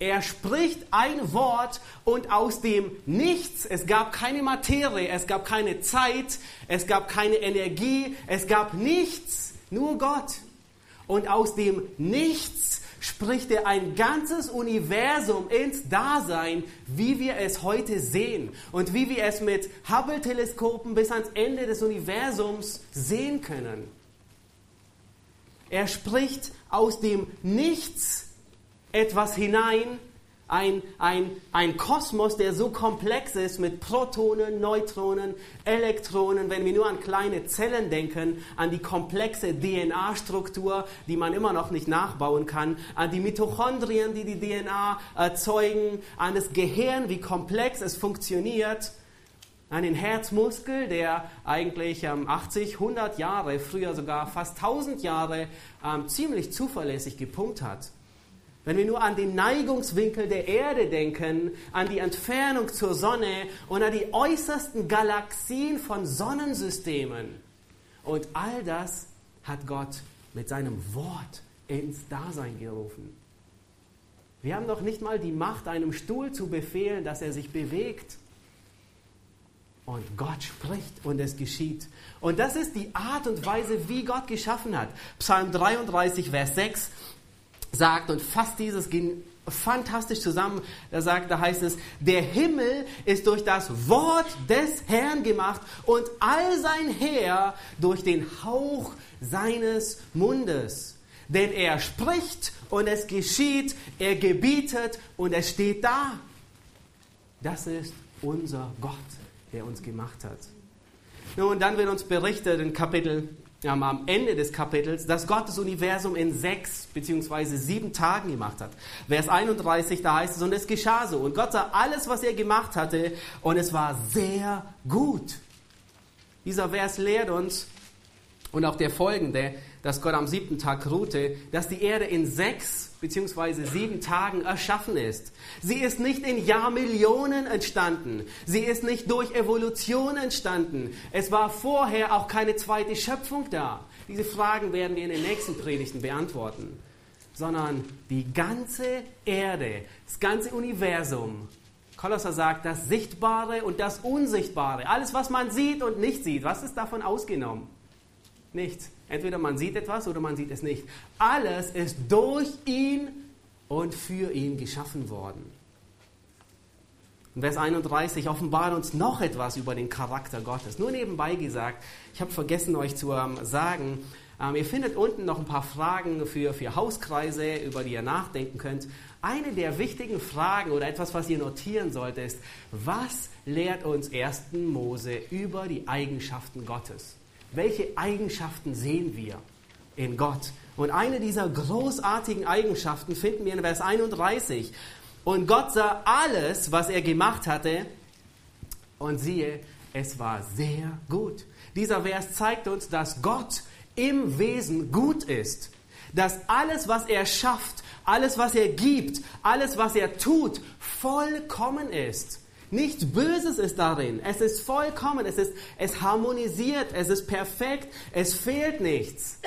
Er spricht ein Wort und aus dem Nichts, es gab keine Materie, es gab keine Zeit, es gab keine Energie, es gab nichts, nur Gott. Und aus dem Nichts spricht er ein ganzes Universum ins Dasein, wie wir es heute sehen und wie wir es mit Hubble-Teleskopen bis ans Ende des Universums sehen können. Er spricht aus dem Nichts etwas hinein, ein, ein, ein Kosmos, der so komplex ist mit Protonen, Neutronen, Elektronen, wenn wir nur an kleine Zellen denken, an die komplexe DNA-Struktur, die man immer noch nicht nachbauen kann, an die Mitochondrien, die die DNA erzeugen, an das Gehirn, wie komplex es funktioniert, an den Herzmuskel, der eigentlich ähm, 80, 100 Jahre, früher sogar fast 1000 Jahre ähm, ziemlich zuverlässig gepumpt hat wenn wir nur an den Neigungswinkel der Erde denken, an die Entfernung zur Sonne und an die äußersten Galaxien von Sonnensystemen. Und all das hat Gott mit seinem Wort ins Dasein gerufen. Wir haben noch nicht mal die Macht, einem Stuhl zu befehlen, dass er sich bewegt. Und Gott spricht und es geschieht. Und das ist die Art und Weise, wie Gott geschaffen hat. Psalm 33, Vers 6 sagt und fasst dieses fantastisch zusammen. Da sagt, da heißt es, der Himmel ist durch das Wort des Herrn gemacht und all sein Heer durch den Hauch seines Mundes. Denn er spricht und es geschieht, er gebietet und es steht da. Das ist unser Gott, der uns gemacht hat. Nun, dann wird uns berichtet in Kapitel am Ende des Kapitels, dass Gott das Universum in sechs beziehungsweise sieben Tagen gemacht hat. Vers 31, da heißt es, und es geschah so. Und Gott sah alles, was er gemacht hatte, und es war sehr gut. Dieser Vers lehrt uns, und auch der folgende, dass Gott am siebten Tag ruhte, dass die Erde in sechs beziehungsweise sieben Tagen erschaffen ist. Sie ist nicht in Jahrmillionen entstanden. Sie ist nicht durch Evolution entstanden. Es war vorher auch keine zweite Schöpfung da. Diese Fragen werden wir in den nächsten Predigten beantworten. Sondern die ganze Erde, das ganze Universum. Kolosser sagt, das Sichtbare und das Unsichtbare. Alles, was man sieht und nicht sieht. Was ist davon ausgenommen? Nichts. Entweder man sieht etwas oder man sieht es nicht. Alles ist durch ihn und für ihn geschaffen worden. Vers 31 offenbart uns noch etwas über den Charakter Gottes. Nur nebenbei gesagt, ich habe vergessen euch zu ähm, sagen, ähm, ihr findet unten noch ein paar Fragen für, für Hauskreise, über die ihr nachdenken könnt. Eine der wichtigen Fragen oder etwas, was ihr notieren solltet, ist, was lehrt uns 1. Mose über die Eigenschaften Gottes? Welche Eigenschaften sehen wir in Gott? Und eine dieser großartigen Eigenschaften finden wir in Vers 31. Und Gott sah alles, was er gemacht hatte, und siehe, es war sehr gut. Dieser Vers zeigt uns, dass Gott im Wesen gut ist. Dass alles, was er schafft, alles, was er gibt, alles, was er tut, vollkommen ist. Nichts Böses ist darin. Es ist vollkommen, es, ist, es harmonisiert, es ist perfekt, es fehlt nichts.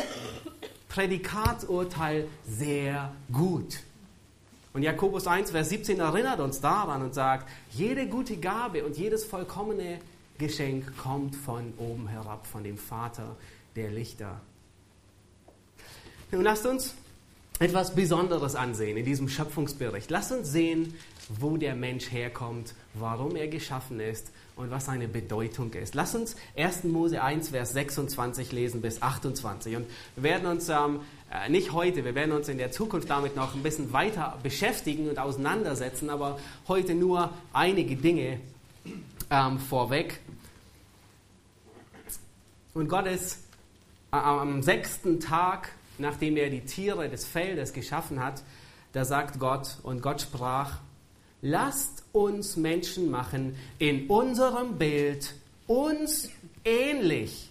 Prädikatsurteil sehr gut. Und Jakobus 1, Vers 17 erinnert uns daran und sagt, jede gute Gabe und jedes vollkommene Geschenk kommt von oben herab, von dem Vater der Lichter. Nun lasst uns etwas Besonderes ansehen in diesem Schöpfungsbericht. Lasst uns sehen, wo der Mensch herkommt, warum er geschaffen ist und was seine Bedeutung ist. Lass uns 1. Mose 1, Vers 26 lesen bis 28. Und wir werden uns ähm, Äh, nicht heute, wir werden uns in der Zukunft damit noch ein bisschen weiter beschäftigen und auseinandersetzen, aber heute nur einige Dinge ähm, vorweg. Und Gott ist äh, am sechsten Tag, nachdem er die Tiere des Feldes geschaffen hat, da sagt Gott, und Gott sprach, lasst uns Menschen machen in unserem Bild, uns ähnlich.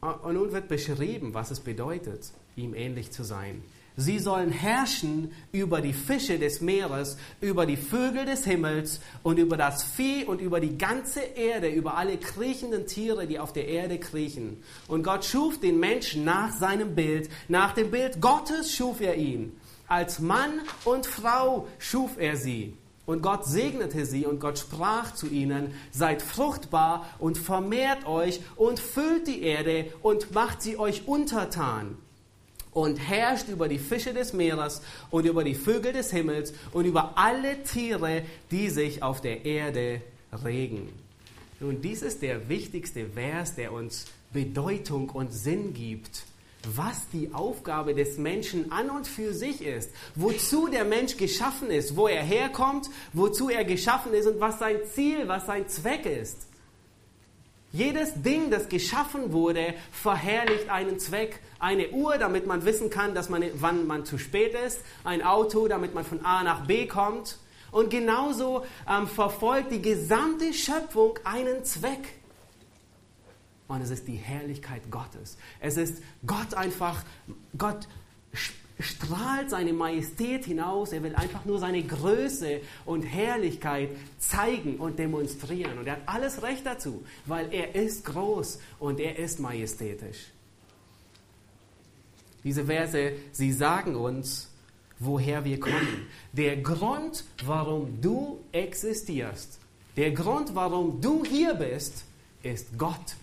Und nun wird beschrieben, was es bedeutet, ihm ähnlich zu sein. Sie sollen herrschen über die Fische des Meeres, über die Vögel des Himmels und über das Vieh und über die ganze Erde, über alle kriechenden Tiere, die auf der Erde kriechen. Und Gott schuf den Menschen nach seinem Bild. Nach dem Bild Gottes schuf er ihn. Als Mann und Frau schuf er sie. Und Gott segnete sie und Gott sprach zu ihnen, seid fruchtbar und vermehrt euch und füllt die Erde und macht sie euch untertan und herrscht über die Fische des Meeres und über die Vögel des Himmels und über alle Tiere, die sich auf der Erde regen. Nun, dies ist der wichtigste Vers, der uns Bedeutung und Sinn gibt, was die Aufgabe des Menschen an und für sich ist, wozu der Mensch geschaffen ist, wo er herkommt, wozu er geschaffen ist und was sein Ziel, was sein Zweck ist. Jedes Ding, das geschaffen wurde, verherrlicht einen Zweck. Eine Uhr, damit man wissen kann, dass man, wann man zu spät ist. Ein Auto, damit man von A nach B kommt. Und genauso ähm, verfolgt die gesamte Schöpfung einen Zweck. Und es ist die Herrlichkeit Gottes. Es ist Gott einfach, Gott strahlt seine Majestät hinaus. Er will einfach nur seine Größe und Herrlichkeit zeigen und demonstrieren. Und er hat alles Recht dazu, weil er ist groß und er ist majestätisch. Diese Verse, sie sagen uns, woher wir kommen. Der Grund, warum du existierst, der Grund, warum du hier bist, ist Gott.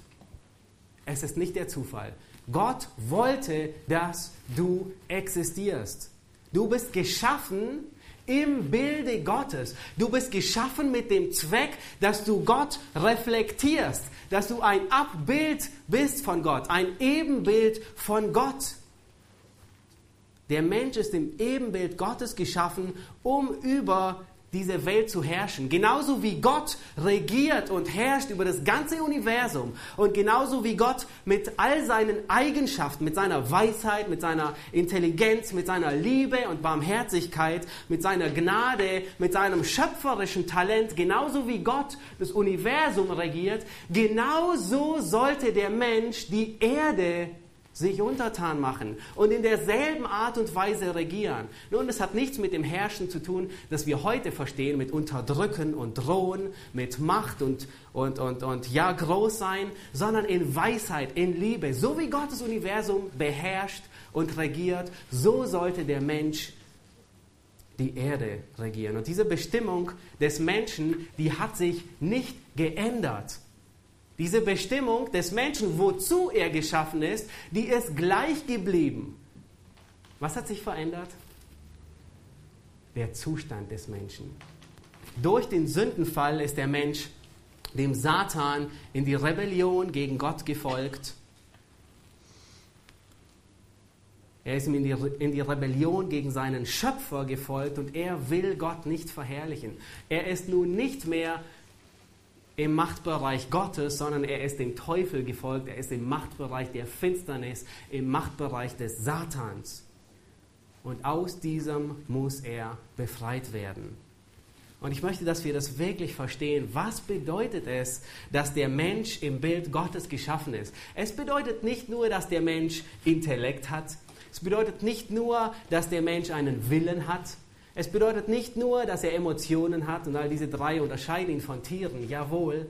Es ist nicht der Zufall. Gott wollte, dass du existierst. Du bist geschaffen im Bilde Gottes. Du bist geschaffen mit dem Zweck, dass du Gott reflektierst, dass du ein Abbild bist von Gott, ein Ebenbild von Gott. Der Mensch ist im Ebenbild Gottes geschaffen, um über diese Welt zu herrschen. Genauso wie Gott regiert und herrscht über das ganze Universum und genauso wie Gott mit all seinen Eigenschaften, mit seiner Weisheit, mit seiner Intelligenz, mit seiner Liebe und Barmherzigkeit, mit seiner Gnade, mit seinem schöpferischen Talent, genauso wie Gott das Universum regiert, genauso sollte der Mensch die Erde sich untertan machen und in derselben Art und Weise regieren. Nun, das hat nichts mit dem Herrschen zu tun, das wir heute verstehen, mit Unterdrücken und Drohen, mit Macht und, und, und, und ja, groß sein, sondern in Weisheit, in Liebe. So wie Gott das Universum beherrscht und regiert, so sollte der Mensch die Erde regieren. Und diese Bestimmung des Menschen, die hat sich nicht geändert. Diese Bestimmung des Menschen, wozu er geschaffen ist, die ist gleich geblieben. Was hat sich verändert? Der Zustand des Menschen. Durch den Sündenfall ist der Mensch dem Satan in die Rebellion gegen Gott gefolgt. Er ist ihm in die, in die Rebellion gegen seinen Schöpfer gefolgt und er will Gott nicht verherrlichen. Er ist nun nicht mehr im Machtbereich Gottes, sondern er ist dem Teufel gefolgt, er ist im Machtbereich der Finsternis, im Machtbereich des Satans. Und aus diesem muss er befreit werden. Und ich möchte, dass wir das wirklich verstehen. Was bedeutet es, dass der Mensch im Bild Gottes geschaffen ist? Es bedeutet nicht nur, dass der Mensch Intellekt hat. Es bedeutet nicht nur, dass der Mensch einen Willen hat. Es bedeutet nicht nur, dass er Emotionen hat und all diese drei unterscheiden ihn von Tieren, jawohl,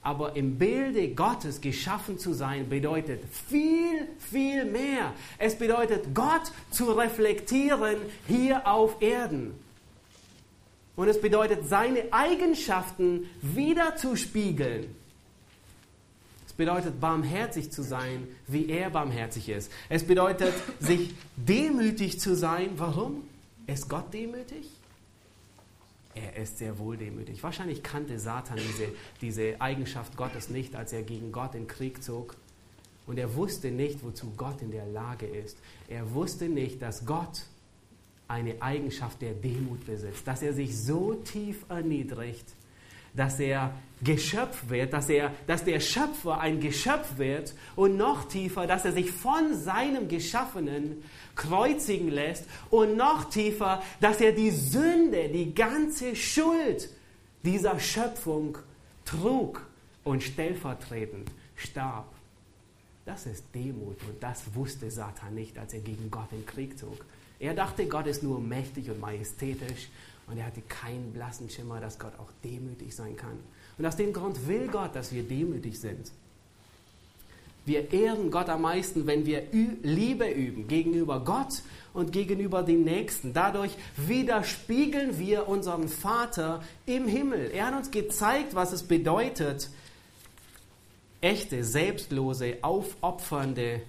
aber im Bilde Gottes geschaffen zu sein bedeutet viel, viel mehr. Es bedeutet, Gott zu reflektieren hier auf Erden. Und es bedeutet, seine Eigenschaften wieder zu spiegeln. Es bedeutet, barmherzig zu sein, wie er barmherzig ist. Es bedeutet, sich demütig zu sein. Warum? Ist Gott demütig? Er ist sehr wohl demütig. Wahrscheinlich kannte Satan diese, diese Eigenschaft Gottes nicht, als er gegen Gott in Krieg zog. Und er wusste nicht, wozu Gott in der Lage ist. Er wusste nicht, dass Gott eine Eigenschaft der Demut besitzt, dass er sich so tief erniedrigt, dass er Geschöpf wird, dass, er, dass der Schöpfer ein Geschöpf wird und noch tiefer, dass er sich von seinem Geschaffenen kreuzigen lässt und noch tiefer, dass er die Sünde, die ganze Schuld dieser Schöpfung trug und stellvertretend starb. Das ist Demut und das wusste Satan nicht, als er gegen Gott in Krieg zog. Er dachte, Gott ist nur mächtig und majestätisch und er hatte keinen blassen Schimmer, dass Gott auch demütig sein kann. Und aus dem Grund will Gott, dass wir demütig sind. Wir ehren Gott am meisten, wenn wir Liebe üben gegenüber Gott und gegenüber den Nächsten. Dadurch widerspiegeln wir unseren Vater im Himmel. Er hat uns gezeigt, was es bedeutet, echte, selbstlose, aufopfernde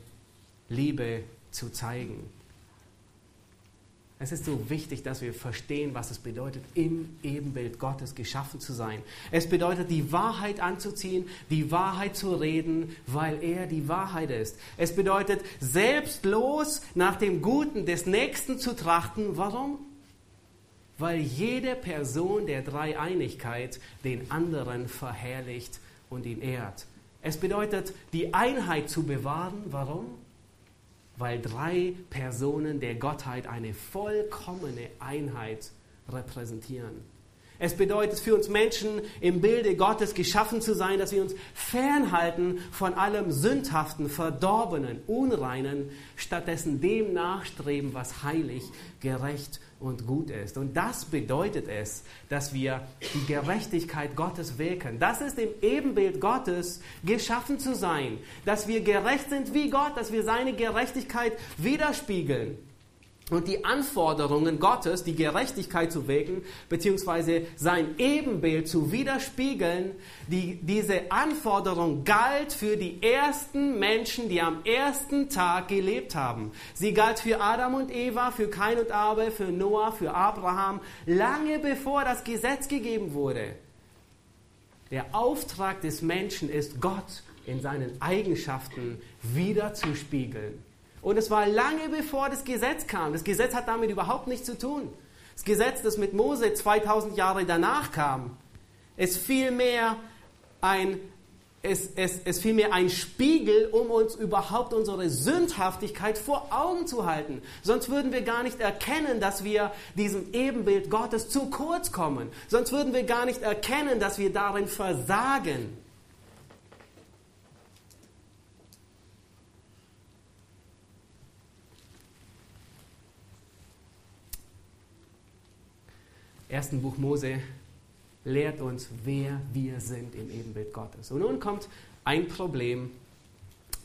Liebe zu zeigen. Es ist so wichtig, dass wir verstehen, was es bedeutet, im Ebenbild Gottes geschaffen zu sein. Es bedeutet, die Wahrheit anzuziehen, die Wahrheit zu reden, weil er die Wahrheit ist. Es bedeutet, selbstlos nach dem Guten des Nächsten zu trachten. Warum? Weil jede Person der Dreieinigkeit den anderen verherrlicht und ihn ehrt. Es bedeutet, die Einheit zu bewahren. Warum? Weil drei Personen der Gottheit eine vollkommene Einheit repräsentieren. Es bedeutet für uns Menschen im Bilde Gottes geschaffen zu sein, dass wir uns fernhalten von allem Sündhaften, Verdorbenen, Unreinen, stattdessen dem nachstreben, was heilig, gerecht und gut ist. Und das bedeutet es, dass wir die Gerechtigkeit Gottes wirken. Das ist im Ebenbild Gottes geschaffen zu sein, dass wir gerecht sind wie Gott, dass wir seine Gerechtigkeit widerspiegeln und die Anforderungen Gottes, die Gerechtigkeit zu wecken, beziehungsweise sein Ebenbild zu widerspiegeln, die, diese Anforderung galt für die ersten Menschen, die am ersten Tag gelebt haben. Sie galt für Adam und Eva, für Kain und Abel, für Noah, für Abraham, lange bevor das Gesetz gegeben wurde. Der Auftrag des Menschen ist, Gott in seinen Eigenschaften wiederzuspiegeln. Und es war lange bevor das Gesetz kam. Das Gesetz hat damit überhaupt nichts zu tun. Das Gesetz, das mit Mose 2000 Jahre danach kam, ist vielmehr ein, ist, ist, ist vielmehr ein Spiegel, um uns überhaupt unsere Sündhaftigkeit vor Augen zu halten. Sonst würden wir gar nicht erkennen, dass wir diesem Ebenbild Gottes zu kurz kommen. Sonst würden wir gar nicht erkennen, dass wir darin versagen. 1. Buch Mose lehrt uns, wer wir sind im Ebenbild Gottes. Und nun kommt ein Problem,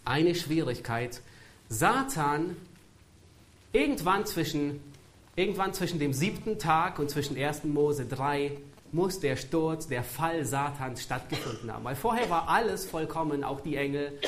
eine Schwierigkeit. Satan, irgendwann zwischen, irgendwann zwischen dem siebten Tag und zwischen 1. Mose 3, muss der Sturz, der Fall Satans stattgefunden haben. Weil vorher war alles vollkommen, auch die Engel,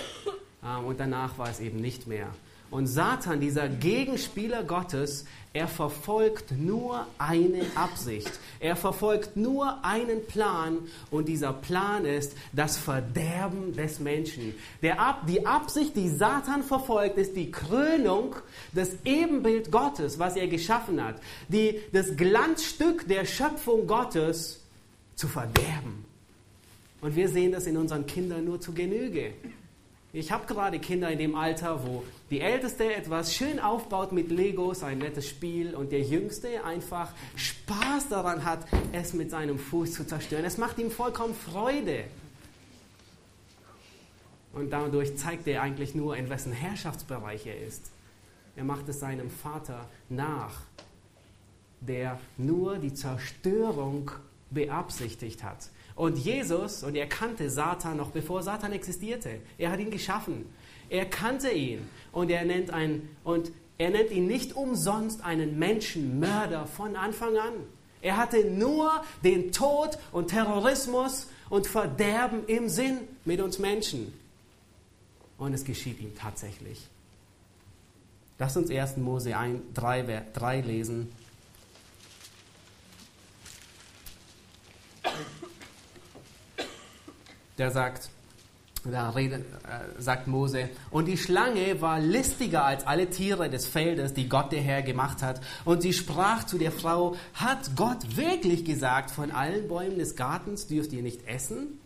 ähm, und danach war es eben nicht mehr. Und Satan, dieser Gegenspieler Gottes, er verfolgt nur eine Absicht. Er verfolgt nur einen Plan und dieser Plan ist das Verderben des Menschen. Ab die Absicht, die Satan verfolgt, ist die Krönung des Ebenbild Gottes, was er geschaffen hat. Die, das Glanzstück der Schöpfung Gottes zu verderben. Und wir sehen das in unseren Kindern nur zu Genüge. Ich habe gerade Kinder in dem Alter, wo die Älteste etwas schön aufbaut mit Legos, ein nettes Spiel, und der Jüngste einfach Spaß daran hat, es mit seinem Fuß zu zerstören. Es macht ihm vollkommen Freude. Und dadurch zeigt er eigentlich nur, in wessen Herrschaftsbereich er ist. Er macht es seinem Vater nach, der nur die Zerstörung beabsichtigt hat. Und Jesus, und er kannte Satan noch bevor Satan existierte. Er hat ihn geschaffen. Er kannte ihn und er nennt, ein, und er nennt ihn nicht umsonst einen Menschenmörder von Anfang an. Er hatte nur den Tod und Terrorismus und Verderben im Sinn mit uns Menschen. Und es geschieht ihm tatsächlich. Lass uns 1. Mose 3, 3 lesen, der sagt, Da redet, äh, sagt Mose, und die Schlange war listiger als alle Tiere des Feldes, die Gott der Herr gemacht hat. Und sie sprach zu der Frau, hat Gott wirklich gesagt, von allen Bäumen des Gartens dürft ihr nicht essen?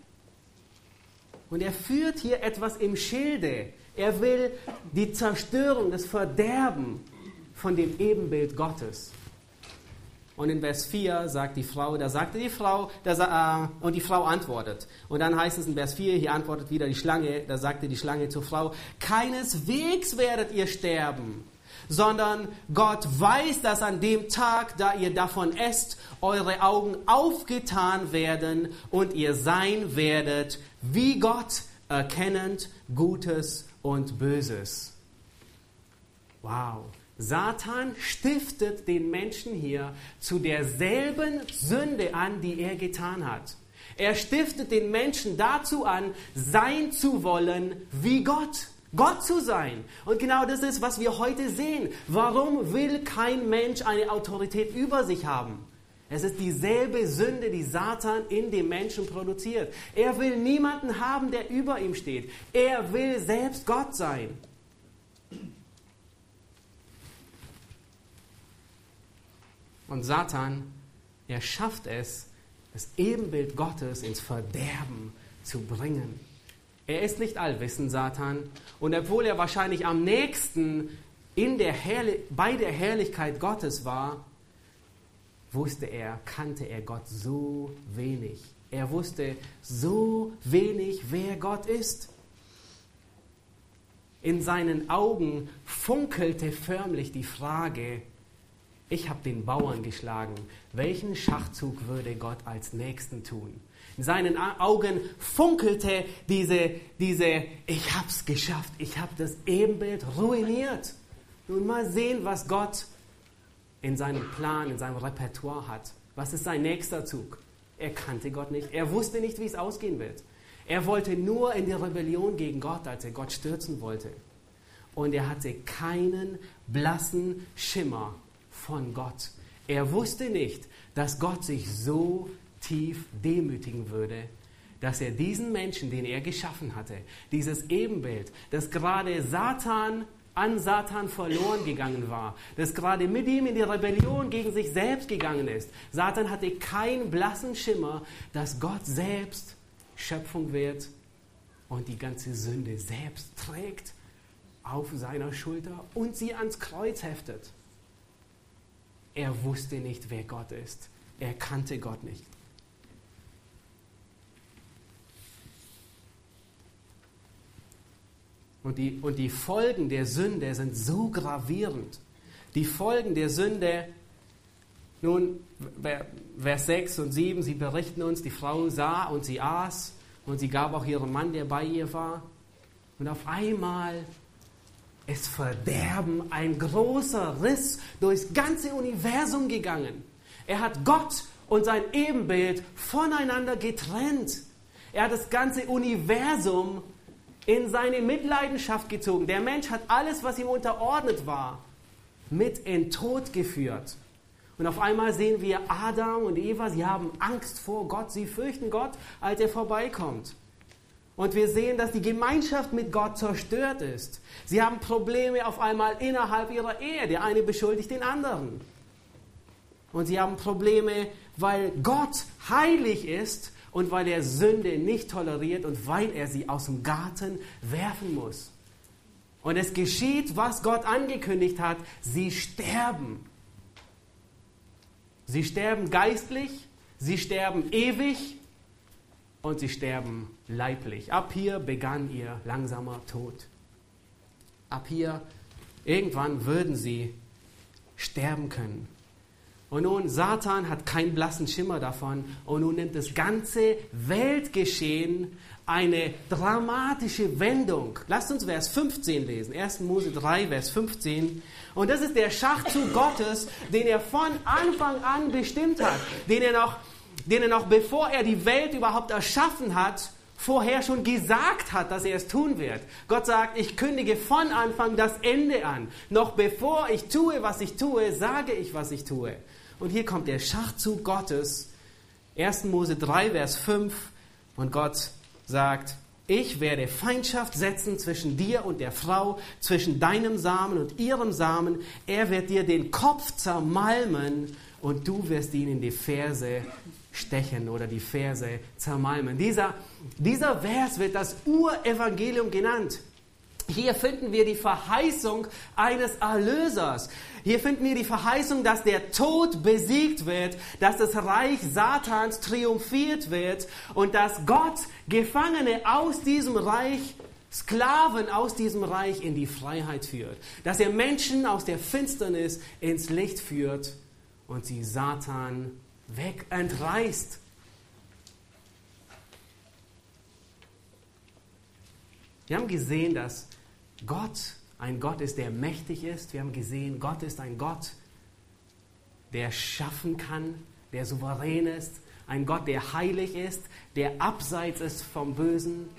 Und er führt hier etwas im Schilde. Er will die Zerstörung, das Verderben von dem Ebenbild Gottes. Und in Vers 4 sagt die Frau, da sagte die Frau, da, äh, und die Frau antwortet. Und dann heißt es in Vers 4, hier antwortet wieder die Schlange, da sagte die Schlange zur Frau, keineswegs werdet ihr sterben, sondern Gott weiß, dass an dem Tag, da ihr davon esst, eure Augen aufgetan werden und ihr sein werdet wie Gott, erkennend Gutes und Böses. Wow. Satan stiftet den Menschen hier zu derselben Sünde an, die er getan hat. Er stiftet den Menschen dazu an, sein zu wollen wie Gott. Gott zu sein. Und genau das ist, was wir heute sehen. Warum will kein Mensch eine Autorität über sich haben? Es ist dieselbe Sünde, die Satan in dem Menschen produziert. Er will niemanden haben, der über ihm steht. Er will selbst Gott sein. Und Satan, er schafft es, das Ebenbild Gottes ins Verderben zu bringen. Er ist nicht allwissend, Satan. Und obwohl er wahrscheinlich am nächsten in der bei der Herrlichkeit Gottes war, wusste er, kannte er Gott so wenig. Er wusste so wenig, wer Gott ist. In seinen Augen funkelte förmlich die Frage, ich habe den Bauern geschlagen. Welchen Schachzug würde Gott als nächsten tun? In seinen Augen funkelte diese, diese ich hab's geschafft, ich habe das Ebenbild ruiniert. Nun mal sehen, was Gott in seinem Plan, in seinem Repertoire hat. Was ist sein nächster Zug? Er kannte Gott nicht. Er wusste nicht, wie es ausgehen wird. Er wollte nur in die Rebellion gegen Gott, als er Gott stürzen wollte. Und er hatte keinen blassen Schimmer von Gott. Er wusste nicht, dass Gott sich so tief demütigen würde, dass er diesen Menschen, den er geschaffen hatte, dieses Ebenbild, das gerade Satan an Satan verloren gegangen war, das gerade mit ihm in die Rebellion gegen sich selbst gegangen ist. Satan hatte keinen blassen Schimmer, dass Gott selbst Schöpfung wird und die ganze Sünde selbst trägt auf seiner Schulter und sie ans Kreuz heftet. Er wusste nicht, wer Gott ist. Er kannte Gott nicht. Und die, und die Folgen der Sünde sind so gravierend. Die Folgen der Sünde, nun, Vers 6 und 7, sie berichten uns, die Frau sah und sie aß und sie gab auch ihrem Mann, der bei ihr war. Und auf einmal ist Verderben ein großer Riss durchs ganze Universum gegangen. Er hat Gott und sein Ebenbild voneinander getrennt. Er hat das ganze Universum in seine Mitleidenschaft gezogen. Der Mensch hat alles, was ihm unterordnet war, mit in Tod geführt. Und auf einmal sehen wir Adam und Eva, sie haben Angst vor Gott, sie fürchten Gott, als er vorbeikommt. Und wir sehen, dass die Gemeinschaft mit Gott zerstört ist. Sie haben Probleme auf einmal innerhalb ihrer Ehe. Der eine beschuldigt den anderen. Und sie haben Probleme, weil Gott heilig ist und weil er Sünde nicht toleriert und weil er sie aus dem Garten werfen muss. Und es geschieht, was Gott angekündigt hat. Sie sterben. Sie sterben geistlich, sie sterben ewig und sie sterben leiblich. Ab hier begann ihr langsamer Tod. Ab hier, irgendwann würden sie sterben können. Und nun, Satan hat keinen blassen Schimmer davon. Und nun nimmt das ganze Weltgeschehen eine dramatische Wendung. Lasst uns Vers 15 lesen. 1. Mose 3, Vers 15. Und das ist der Schachzug Gottes, den er von Anfang an bestimmt hat. Den er noch, den er noch bevor er die Welt überhaupt erschaffen hat, vorher schon gesagt hat, dass er es tun wird. Gott sagt, ich kündige von Anfang das Ende an. Noch bevor ich tue, was ich tue, sage ich, was ich tue. Und hier kommt der Schachzug Gottes. 1. Mose 3, Vers 5. Und Gott sagt, ich werde Feindschaft setzen zwischen dir und der Frau, zwischen deinem Samen und ihrem Samen. Er wird dir den Kopf zermalmen und du wirst ihn in die Ferse stechen oder die Verse zermalmen. Dieser, dieser Vers wird das Urevangelium genannt. Hier finden wir die Verheißung eines Erlösers. Hier finden wir die Verheißung, dass der Tod besiegt wird, dass das Reich Satans triumphiert wird und dass Gott Gefangene aus diesem Reich, Sklaven aus diesem Reich in die Freiheit führt. Dass er Menschen aus der Finsternis ins Licht führt und sie Satan weg entreißt. Wir haben gesehen, dass Gott ein Gott ist, der mächtig ist. Wir haben gesehen, Gott ist ein Gott, der schaffen kann, der souverän ist, ein Gott, der heilig ist, der abseits ist vom Bösen.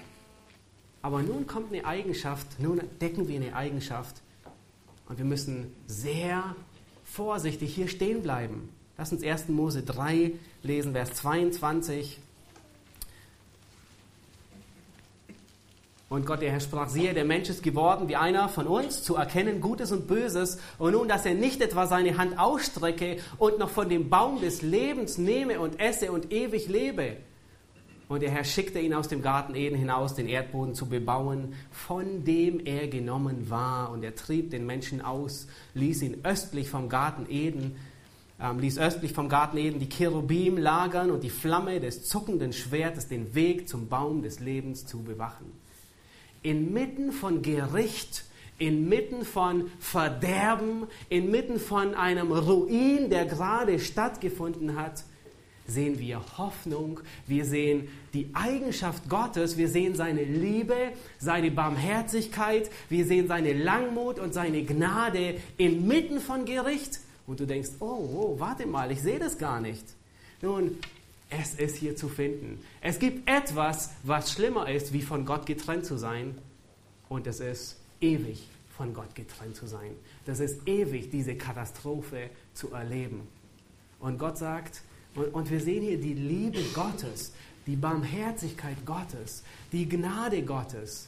Aber nun kommt eine Eigenschaft, nun decken wir eine Eigenschaft und wir müssen sehr vorsichtig hier stehen bleiben. Lass uns 1. Mose 3 lesen, Vers 22. Und Gott, der Herr sprach, siehe, der Mensch ist geworden wie einer von uns, zu erkennen Gutes und Böses. Und nun, dass er nicht etwa seine Hand ausstrecke und noch von dem Baum des Lebens nehme und esse und ewig lebe. Und der Herr schickte ihn aus dem Garten Eden hinaus, den Erdboden zu bebauen, von dem er genommen war. Und er trieb den Menschen aus, ließ ihn östlich vom Garten Eden ähm, ließ östlich vom Garten Eden die Cherubim lagern und die Flamme des zuckenden Schwertes den Weg zum Baum des Lebens zu bewachen. Inmitten von Gericht, inmitten von Verderben, inmitten von einem Ruin, der gerade stattgefunden hat, sehen wir Hoffnung, wir sehen die Eigenschaft Gottes, wir sehen seine Liebe, seine Barmherzigkeit, wir sehen seine Langmut und seine Gnade inmitten von Gericht und du denkst, oh, oh, warte mal, ich sehe das gar nicht. Nun, es ist hier zu finden. Es gibt etwas, was schlimmer ist, wie von Gott getrennt zu sein. Und es ist ewig von Gott getrennt zu sein. Das ist ewig, diese Katastrophe zu erleben. Und Gott sagt, und, und wir sehen hier die Liebe Gottes, die Barmherzigkeit Gottes, die Gnade Gottes.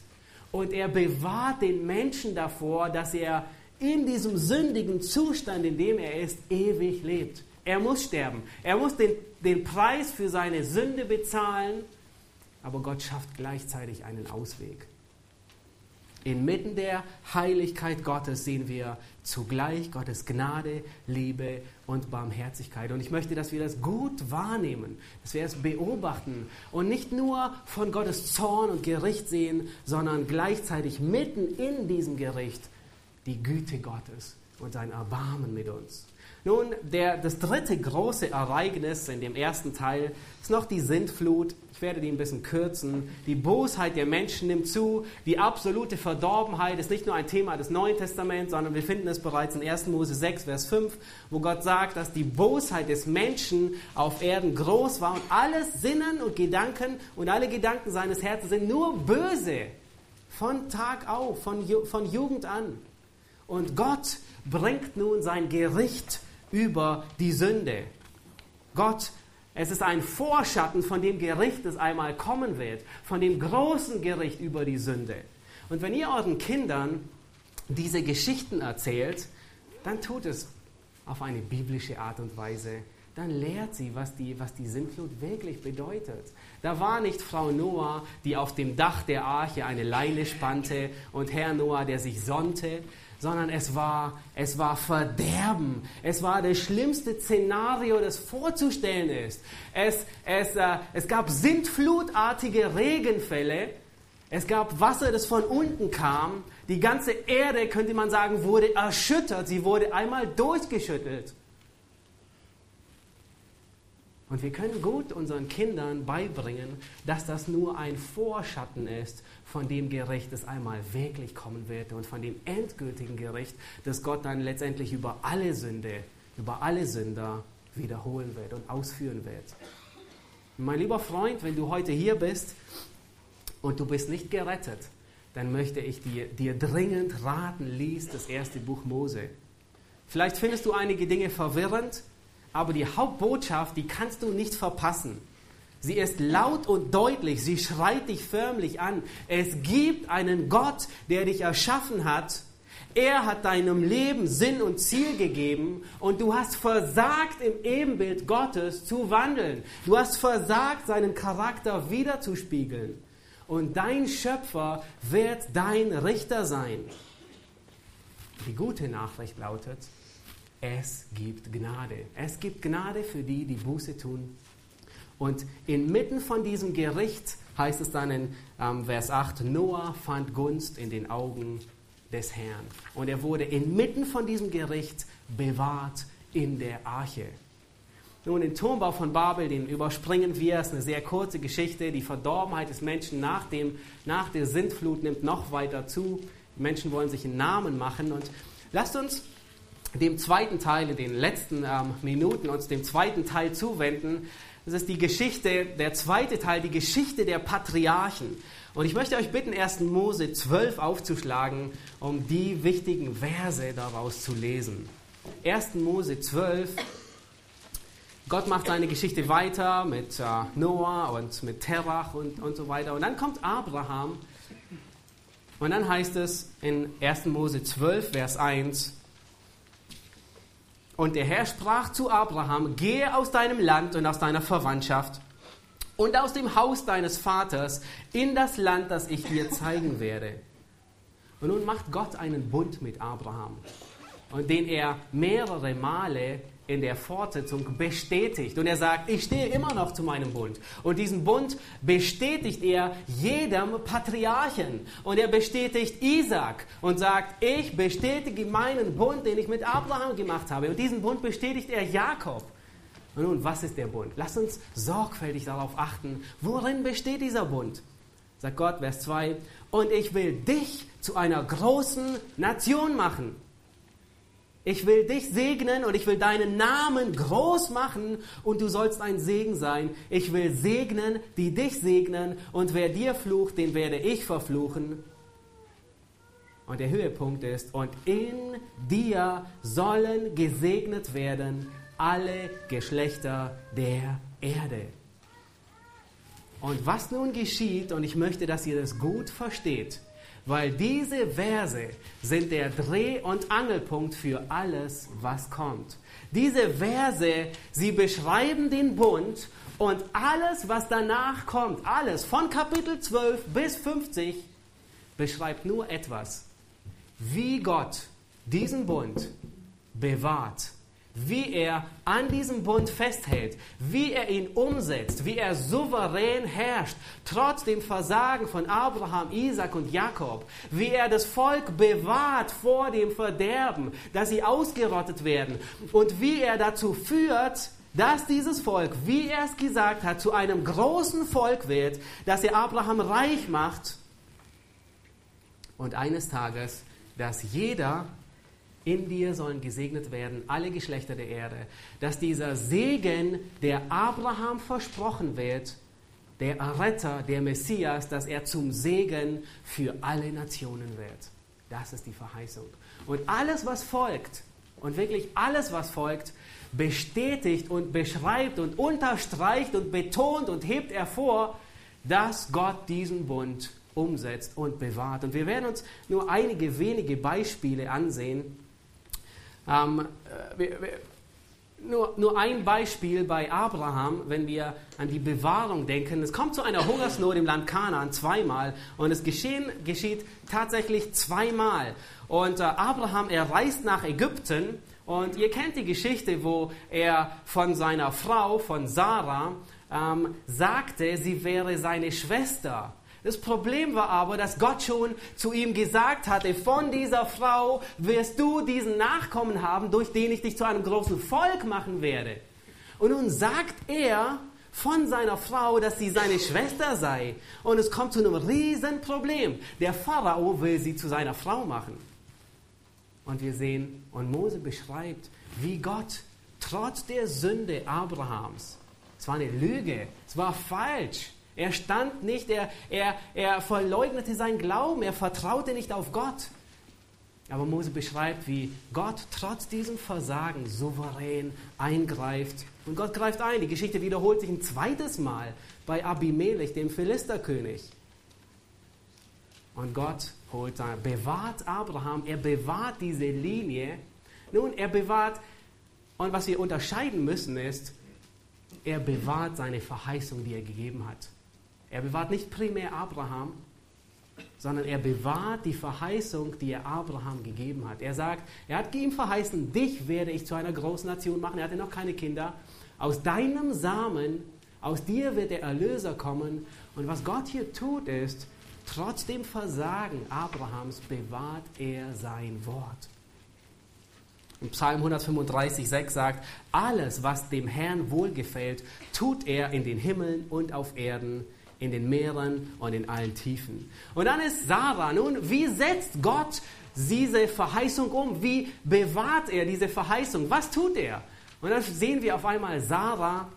Und er bewahrt den Menschen davor, dass er in diesem sündigen Zustand, in dem er ist, ewig lebt. Er muss sterben. Er muss den, den Preis für seine Sünde bezahlen. Aber Gott schafft gleichzeitig einen Ausweg. Inmitten der Heiligkeit Gottes sehen wir zugleich Gottes Gnade, Liebe und Barmherzigkeit. Und ich möchte, dass wir das gut wahrnehmen, dass wir es beobachten und nicht nur von Gottes Zorn und Gericht sehen, sondern gleichzeitig mitten in diesem Gericht die Güte Gottes und sein Erbarmen mit uns. Nun, der, das dritte große Ereignis in dem ersten Teil ist noch die Sintflut. Ich werde die ein bisschen kürzen. Die Bosheit der Menschen nimmt zu. Die absolute Verdorbenheit ist nicht nur ein Thema des Neuen Testaments, sondern wir finden es bereits in 1. Mose 6, Vers 5, wo Gott sagt, dass die Bosheit des Menschen auf Erden groß war und alles Sinnen und Gedanken und alle Gedanken seines Herzens sind nur böse. Von Tag auf, von, von Jugend an. Und Gott bringt nun sein Gericht über die Sünde. Gott, es ist ein Vorschatten von dem Gericht, das einmal kommen wird, von dem großen Gericht über die Sünde. Und wenn ihr euren Kindern diese Geschichten erzählt, dann tut es auf eine biblische Art und Weise. Dann lehrt sie, was die, was die Sintflut wirklich bedeutet. Da war nicht Frau Noah, die auf dem Dach der Arche eine Leine spannte und Herr Noah, der sich sonnte, sondern es war, es war Verderben. Es war das schlimmste Szenario, das vorzustellen ist. Es, es, äh, es gab sintflutartige Regenfälle. Es gab Wasser, das von unten kam. Die ganze Erde, könnte man sagen, wurde erschüttert. Sie wurde einmal durchgeschüttelt. Und wir können gut unseren Kindern beibringen, dass das nur ein Vorschatten ist von dem Gericht, das einmal wirklich kommen wird und von dem endgültigen Gericht, das Gott dann letztendlich über alle Sünde, über alle Sünder wiederholen wird und ausführen wird. Mein lieber Freund, wenn du heute hier bist und du bist nicht gerettet, dann möchte ich dir, dir dringend raten, lies das erste Buch Mose. Vielleicht findest du einige Dinge verwirrend, aber die Hauptbotschaft, die kannst du nicht verpassen. Sie ist laut und deutlich, sie schreit dich förmlich an. Es gibt einen Gott, der dich erschaffen hat. Er hat deinem Leben Sinn und Ziel gegeben und du hast versagt, im Ebenbild Gottes zu wandeln. Du hast versagt, seinen Charakter wiederzuspiegeln. Und dein Schöpfer wird dein Richter sein. Die gute Nachricht lautet, es gibt Gnade. Es gibt Gnade für die, die Buße tun. Und inmitten von diesem Gericht heißt es dann in ähm, Vers 8, Noah fand Gunst in den Augen des Herrn. Und er wurde inmitten von diesem Gericht bewahrt in der Arche. Nun, den Turmbau von Babel, den überspringen wir. Es ist eine sehr kurze Geschichte. Die Verdorbenheit des Menschen nach, dem, nach der Sintflut nimmt noch weiter zu. Die Menschen wollen sich einen Namen machen. Und lasst uns dem zweiten Teil, in den letzten ähm, Minuten, uns dem zweiten Teil zuwenden. Das ist die Geschichte, der zweite Teil, die Geschichte der Patriarchen. Und ich möchte euch bitten, 1. Mose 12 aufzuschlagen, um die wichtigen Verse daraus zu lesen. 1. Mose 12. Gott macht seine Geschichte weiter mit äh, Noah und mit Terach und, und so weiter. Und dann kommt Abraham. Und dann heißt es in 1. Mose 12, Vers 1, und der Herr sprach zu Abraham, gehe aus deinem Land und aus deiner Verwandtschaft und aus dem Haus deines Vaters in das Land, das ich dir zeigen werde. Und nun macht Gott einen Bund mit Abraham, und den er mehrere Male in der Fortsetzung bestätigt. Und er sagt, ich stehe immer noch zu meinem Bund. Und diesen Bund bestätigt er jedem Patriarchen. Und er bestätigt Isaac und sagt, ich bestätige meinen Bund, den ich mit Abraham gemacht habe. Und diesen Bund bestätigt er Jakob. Und nun, was ist der Bund? Lass uns sorgfältig darauf achten, worin besteht dieser Bund? Sagt Gott, Vers 2, und ich will dich zu einer großen Nation machen. Ich will dich segnen und ich will deinen Namen groß machen und du sollst ein Segen sein. Ich will segnen, die dich segnen und wer dir flucht, den werde ich verfluchen. Und der Höhepunkt ist, und in dir sollen gesegnet werden alle Geschlechter der Erde. Und was nun geschieht, und ich möchte, dass ihr das gut versteht, weil diese Verse sind der Dreh- und Angelpunkt für alles, was kommt. Diese Verse, sie beschreiben den Bund und alles, was danach kommt, alles von Kapitel 12 bis 50, beschreibt nur etwas, wie Gott diesen Bund bewahrt wie er an diesem Bund festhält, wie er ihn umsetzt, wie er souverän herrscht, trotz dem Versagen von Abraham, Isaac und Jakob, wie er das Volk bewahrt vor dem Verderben, dass sie ausgerottet werden und wie er dazu führt, dass dieses Volk, wie er es gesagt hat, zu einem großen Volk wird, dass er Abraham reich macht. Und eines Tages, dass jeder in dir sollen gesegnet werden alle Geschlechter der Erde, dass dieser Segen, der Abraham versprochen wird, der Retter, der Messias, dass er zum Segen für alle Nationen wird. Das ist die Verheißung. Und alles, was folgt, und wirklich alles, was folgt, bestätigt und beschreibt und unterstreicht und betont und hebt hervor, dass Gott diesen Bund umsetzt und bewahrt. Und wir werden uns nur einige wenige Beispiele ansehen, ähm, äh, wir, wir, nur, nur ein Beispiel bei Abraham, wenn wir an die Bewahrung denken. Es kommt zu einer Hungersnot im Land Kanaan zweimal und es geschehen, geschieht tatsächlich zweimal. Und äh, Abraham, er reist nach Ägypten und ihr kennt die Geschichte, wo er von seiner Frau, von Sarah, ähm, sagte, sie wäre seine Schwester. Das Problem war aber, dass Gott schon zu ihm gesagt hatte, von dieser Frau wirst du diesen Nachkommen haben, durch den ich dich zu einem großen Volk machen werde. Und nun sagt er von seiner Frau, dass sie seine Schwester sei. Und es kommt zu einem riesen Problem. Der Pharao will sie zu seiner Frau machen. Und wir sehen, und Mose beschreibt, wie Gott trotz der Sünde Abrahams, es war eine Lüge, es war falsch, er stand nicht, er, er, er verleugnete seinen Glauben, er vertraute nicht auf Gott. Aber Mose beschreibt, wie Gott trotz diesem Versagen souverän eingreift. Und Gott greift ein. Die Geschichte wiederholt sich ein zweites Mal bei Abimelech, dem Philisterkönig. Und Gott holt, bewahrt Abraham, er bewahrt diese Linie. Nun, er bewahrt, und was wir unterscheiden müssen ist, er bewahrt seine Verheißung, die er gegeben hat. Er bewahrt nicht primär Abraham, sondern er bewahrt die Verheißung, die er Abraham gegeben hat. Er sagt, er hat ihm verheißen, dich werde ich zu einer großen Nation machen. Er hatte noch keine Kinder. Aus deinem Samen, aus dir wird der Erlöser kommen. Und was Gott hier tut, ist, trotz dem Versagen Abrahams bewahrt er sein Wort. Und Psalm 135, 6 sagt, alles, was dem Herrn wohlgefällt, tut er in den Himmeln und auf Erden, in den Meeren und in allen Tiefen. Und dann ist Sarah, nun, wie setzt Gott diese Verheißung um? Wie bewahrt er diese Verheißung? Was tut er? Und dann sehen wir auf einmal Sarah,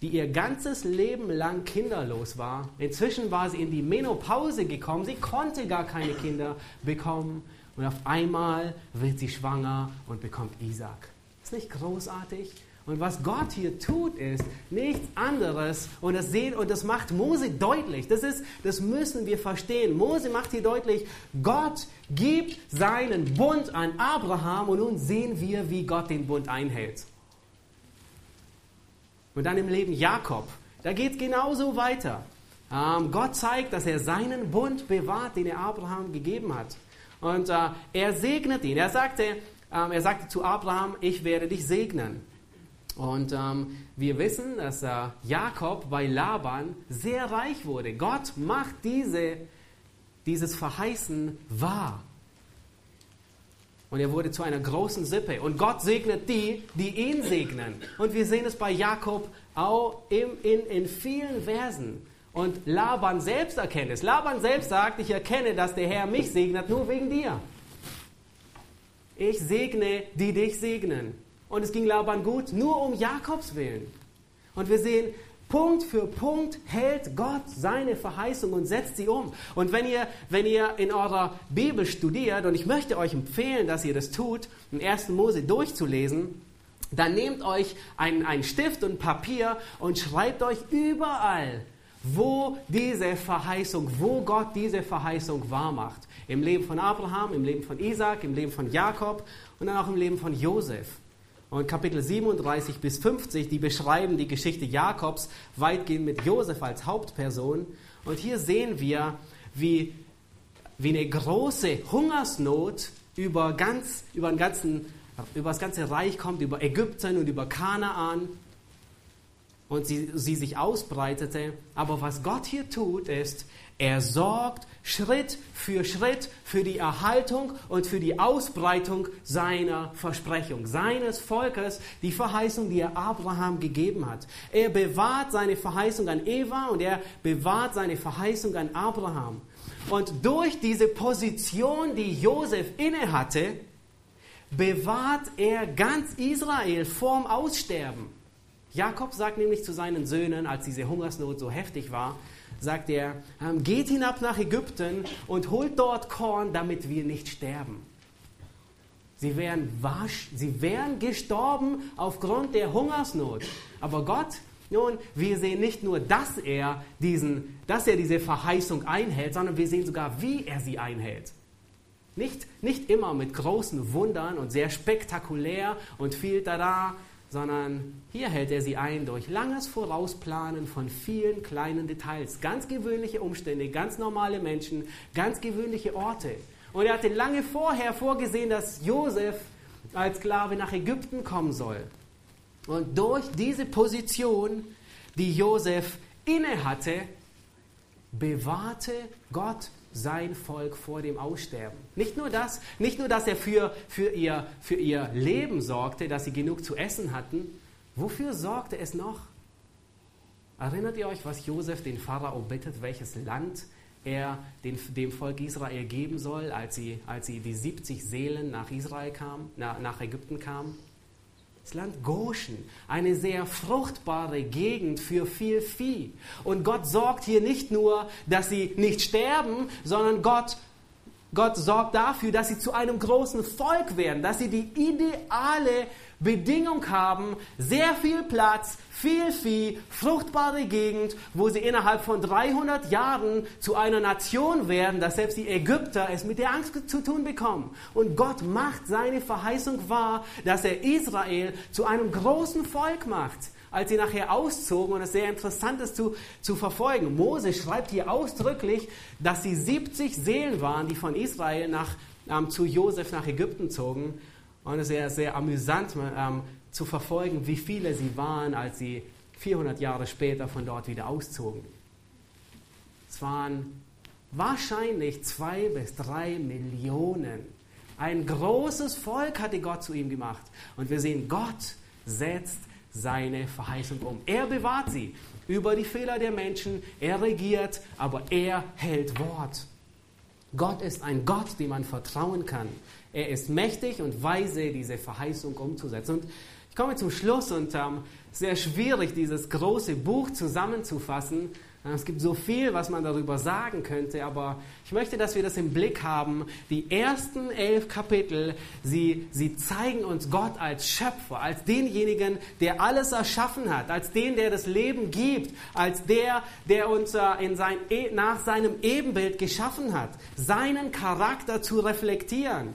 die ihr ganzes Leben lang kinderlos war. Inzwischen war sie in die Menopause gekommen. Sie konnte gar keine Kinder bekommen. Und auf einmal wird sie schwanger und bekommt Isaac. Ist nicht großartig? Und was Gott hier tut, ist nichts anderes. Und das sehen und das macht Mose deutlich. Das ist, das müssen wir verstehen. Mose macht hier deutlich, Gott gibt seinen Bund an Abraham und nun sehen wir, wie Gott den Bund einhält. Und dann im Leben Jakob, da geht es genauso weiter. Ähm, Gott zeigt, dass er seinen Bund bewahrt, den er Abraham gegeben hat. Und äh, er segnet ihn. Er sagte, ähm, er sagte zu Abraham, ich werde dich segnen. Und ähm, wir wissen, dass äh, Jakob bei Laban sehr reich wurde. Gott macht diese, dieses Verheißen wahr. Und er wurde zu einer großen Sippe. Und Gott segnet die, die ihn segnen. Und wir sehen es bei Jakob auch in, in, in vielen Versen. Und Laban selbst erkennt es. Laban selbst sagt, ich erkenne, dass der Herr mich segnet, nur wegen dir. Ich segne, die dich segnen. Und es ging Laban gut, nur um Jakobs willen. Und wir sehen, Punkt für Punkt hält Gott seine Verheißung und setzt sie um. Und wenn ihr, wenn ihr in eurer Bibel studiert, und ich möchte euch empfehlen, dass ihr das tut, den 1. Mose durchzulesen, dann nehmt euch einen Stift und Papier und schreibt euch überall wo diese Verheißung, wo Gott diese Verheißung wahrmacht. Im Leben von Abraham, im Leben von Isaac, im Leben von Jakob und dann auch im Leben von Josef. Und Kapitel 37 bis 50, die beschreiben die Geschichte Jakobs weitgehend mit Josef als Hauptperson. Und hier sehen wir, wie, wie eine große Hungersnot über, ganz, über, den ganzen, über das ganze Reich kommt, über Ägypten und über Kanaan und sie, sie sich ausbreitete. Aber was Gott hier tut, ist, er sorgt Schritt für Schritt für die Erhaltung und für die Ausbreitung seiner Versprechung, seines Volkes, die Verheißung, die er Abraham gegeben hat. Er bewahrt seine Verheißung an Eva und er bewahrt seine Verheißung an Abraham. Und durch diese Position, die Josef innehatte, bewahrt er ganz Israel vorm Aussterben. Jakob sagt nämlich zu seinen Söhnen, als diese Hungersnot so heftig war, sagt er, ähm, geht hinab nach Ägypten und holt dort Korn, damit wir nicht sterben. Sie wären, wasch, sie wären gestorben aufgrund der Hungersnot. Aber Gott, nun, wir sehen nicht nur, dass er, diesen, dass er diese Verheißung einhält, sondern wir sehen sogar, wie er sie einhält. Nicht, nicht immer mit großen Wundern und sehr spektakulär und viel da sondern hier hält er sie ein durch langes Vorausplanen von vielen kleinen Details. Ganz gewöhnliche Umstände, ganz normale Menschen, ganz gewöhnliche Orte. Und er hatte lange vorher vorgesehen, dass Josef als Sklave nach Ägypten kommen soll. Und durch diese Position, die Josef innehatte, bewahrte Gott sein Volk vor dem Aussterben. Nicht nur das, nicht nur, dass er für, für, ihr, für ihr Leben sorgte, dass sie genug zu essen hatten. Wofür sorgte es noch? Erinnert ihr euch, was Josef den Pharao bittet, welches Land er den, dem Volk Israel geben soll, als sie, als sie die 70 Seelen nach Israel kamen, nach, nach Ägypten kamen? Das Land Goshen, eine sehr fruchtbare Gegend für viel Vieh. Und Gott sorgt hier nicht nur, dass sie nicht sterben, sondern Gott Gott sorgt dafür, dass sie zu einem großen Volk werden, dass sie die ideale Bedingung haben, sehr viel Platz, viel Vieh, fruchtbare Gegend, wo sie innerhalb von 300 Jahren zu einer Nation werden, dass selbst die Ägypter es mit der Angst zu tun bekommen. Und Gott macht seine Verheißung wahr, dass er Israel zu einem großen Volk macht als sie nachher auszogen, und es sehr interessant ist zu, zu verfolgen. Mose schreibt hier ausdrücklich, dass sie 70 Seelen waren, die von Israel nach, ähm, zu Josef nach Ägypten zogen. Und es ist sehr, sehr amüsant ähm, zu verfolgen, wie viele sie waren, als sie 400 Jahre später von dort wieder auszogen. Es waren wahrscheinlich zwei bis drei Millionen. Ein großes Volk hatte Gott zu ihm gemacht. Und wir sehen, Gott setzt seine Verheißung um. Er bewahrt sie über die Fehler der Menschen, er regiert, aber er hält Wort. Gott ist ein Gott, dem man vertrauen kann. Er ist mächtig und weise, diese Verheißung umzusetzen. Und ich komme zum Schluss und ähm, sehr schwierig, dieses große Buch zusammenzufassen. Es gibt so viel, was man darüber sagen könnte, aber ich möchte, dass wir das im Blick haben. Die ersten elf Kapitel, sie, sie zeigen uns Gott als Schöpfer, als denjenigen, der alles erschaffen hat, als den, der das Leben gibt, als der, der uns äh, in sein, e, nach seinem Ebenbild geschaffen hat, seinen Charakter zu reflektieren.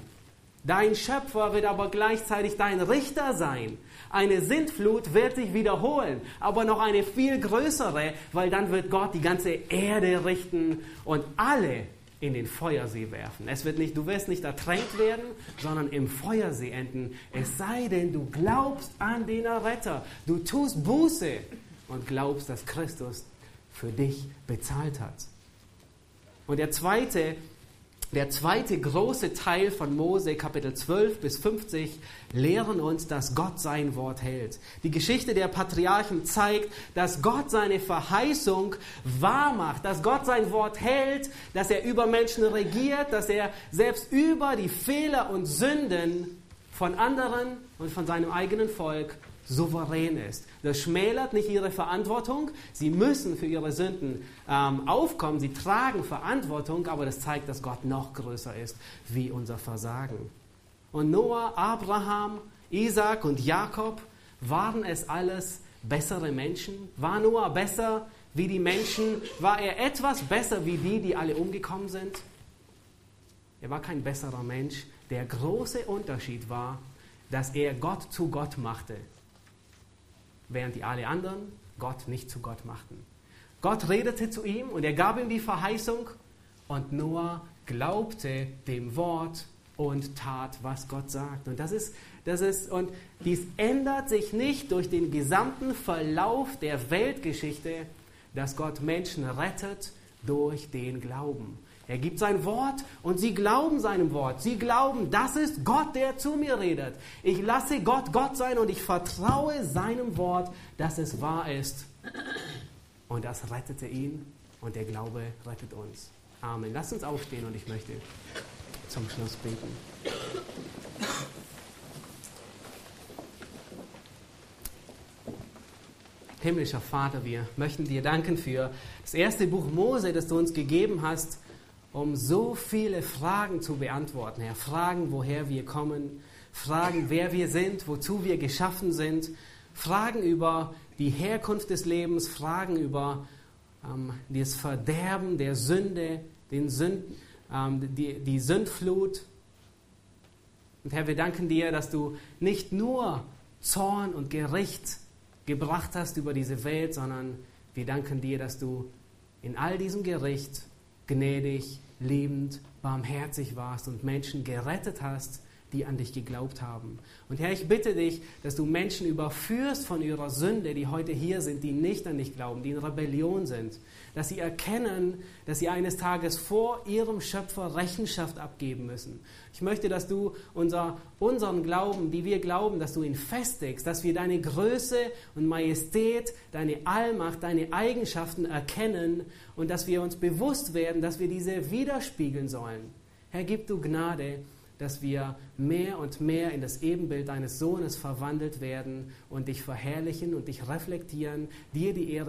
Dein Schöpfer wird aber gleichzeitig dein Richter sein. Eine Sintflut wird sich wiederholen, aber noch eine viel größere, weil dann wird Gott die ganze Erde richten und alle in den Feuersee werfen. Es wird nicht, du wirst nicht ertränkt werden, sondern im Feuersee enden. Es sei denn, du glaubst an den Erretter. Du tust Buße und glaubst, dass Christus für dich bezahlt hat. Und der zweite der zweite große Teil von Mose, Kapitel 12 bis 50, lehren uns, dass Gott sein Wort hält. Die Geschichte der Patriarchen zeigt, dass Gott seine Verheißung wahr macht, dass Gott sein Wort hält, dass er über Menschen regiert, dass er selbst über die Fehler und Sünden von anderen und von seinem eigenen Volk souverän ist. Das schmälert nicht ihre Verantwortung. Sie müssen für ihre Sünden ähm, aufkommen. Sie tragen Verantwortung, aber das zeigt, dass Gott noch größer ist wie unser Versagen. Und Noah, Abraham, Isaac und Jakob, waren es alles bessere Menschen? War Noah besser wie die Menschen? War er etwas besser wie die, die alle umgekommen sind? Er war kein besserer Mensch. Der große Unterschied war, dass er Gott zu Gott machte während die alle anderen Gott nicht zu Gott machten. Gott redete zu ihm und er gab ihm die Verheißung und Noah glaubte dem Wort und tat, was Gott sagt. Und das ist, das ist, und dies ändert sich nicht durch den gesamten Verlauf der Weltgeschichte, dass Gott Menschen rettet durch den Glauben. Er gibt sein Wort und sie glauben seinem Wort. Sie glauben, das ist Gott, der zu mir redet. Ich lasse Gott Gott sein und ich vertraue seinem Wort, dass es wahr ist. Und das rettete ihn und der Glaube rettet uns. Amen. Lass uns aufstehen und ich möchte zum Schluss beten. Himmlischer Vater, wir möchten dir danken für das erste Buch Mose, das du uns gegeben hast um so viele Fragen zu beantworten, Herr. Fragen, woher wir kommen, Fragen, wer wir sind, wozu wir geschaffen sind, Fragen über die Herkunft des Lebens, Fragen über ähm, das Verderben der Sünde, den Sünd, ähm, die, die Sündflut. Und Herr, wir danken dir, dass du nicht nur Zorn und Gericht gebracht hast über diese Welt, sondern wir danken dir, dass du in all diesem Gericht gnädig, liebend, barmherzig warst und Menschen gerettet hast, die an dich geglaubt haben. Und Herr, ich bitte dich, dass du Menschen überführst von ihrer Sünde, die heute hier sind, die nicht an dich glauben, die in Rebellion sind, dass sie erkennen, dass sie eines Tages vor ihrem Schöpfer Rechenschaft abgeben müssen. Ich möchte, dass du unser, unseren Glauben, die wir glauben, dass du ihn festigst, dass wir deine Größe und Majestät, deine Allmacht, deine Eigenschaften erkennen und dass wir uns bewusst werden, dass wir diese widerspiegeln sollen. Herr, gib du Gnade, dass wir mehr und mehr in das Ebenbild deines Sohnes verwandelt werden und dich verherrlichen und dich reflektieren, dir die Ehre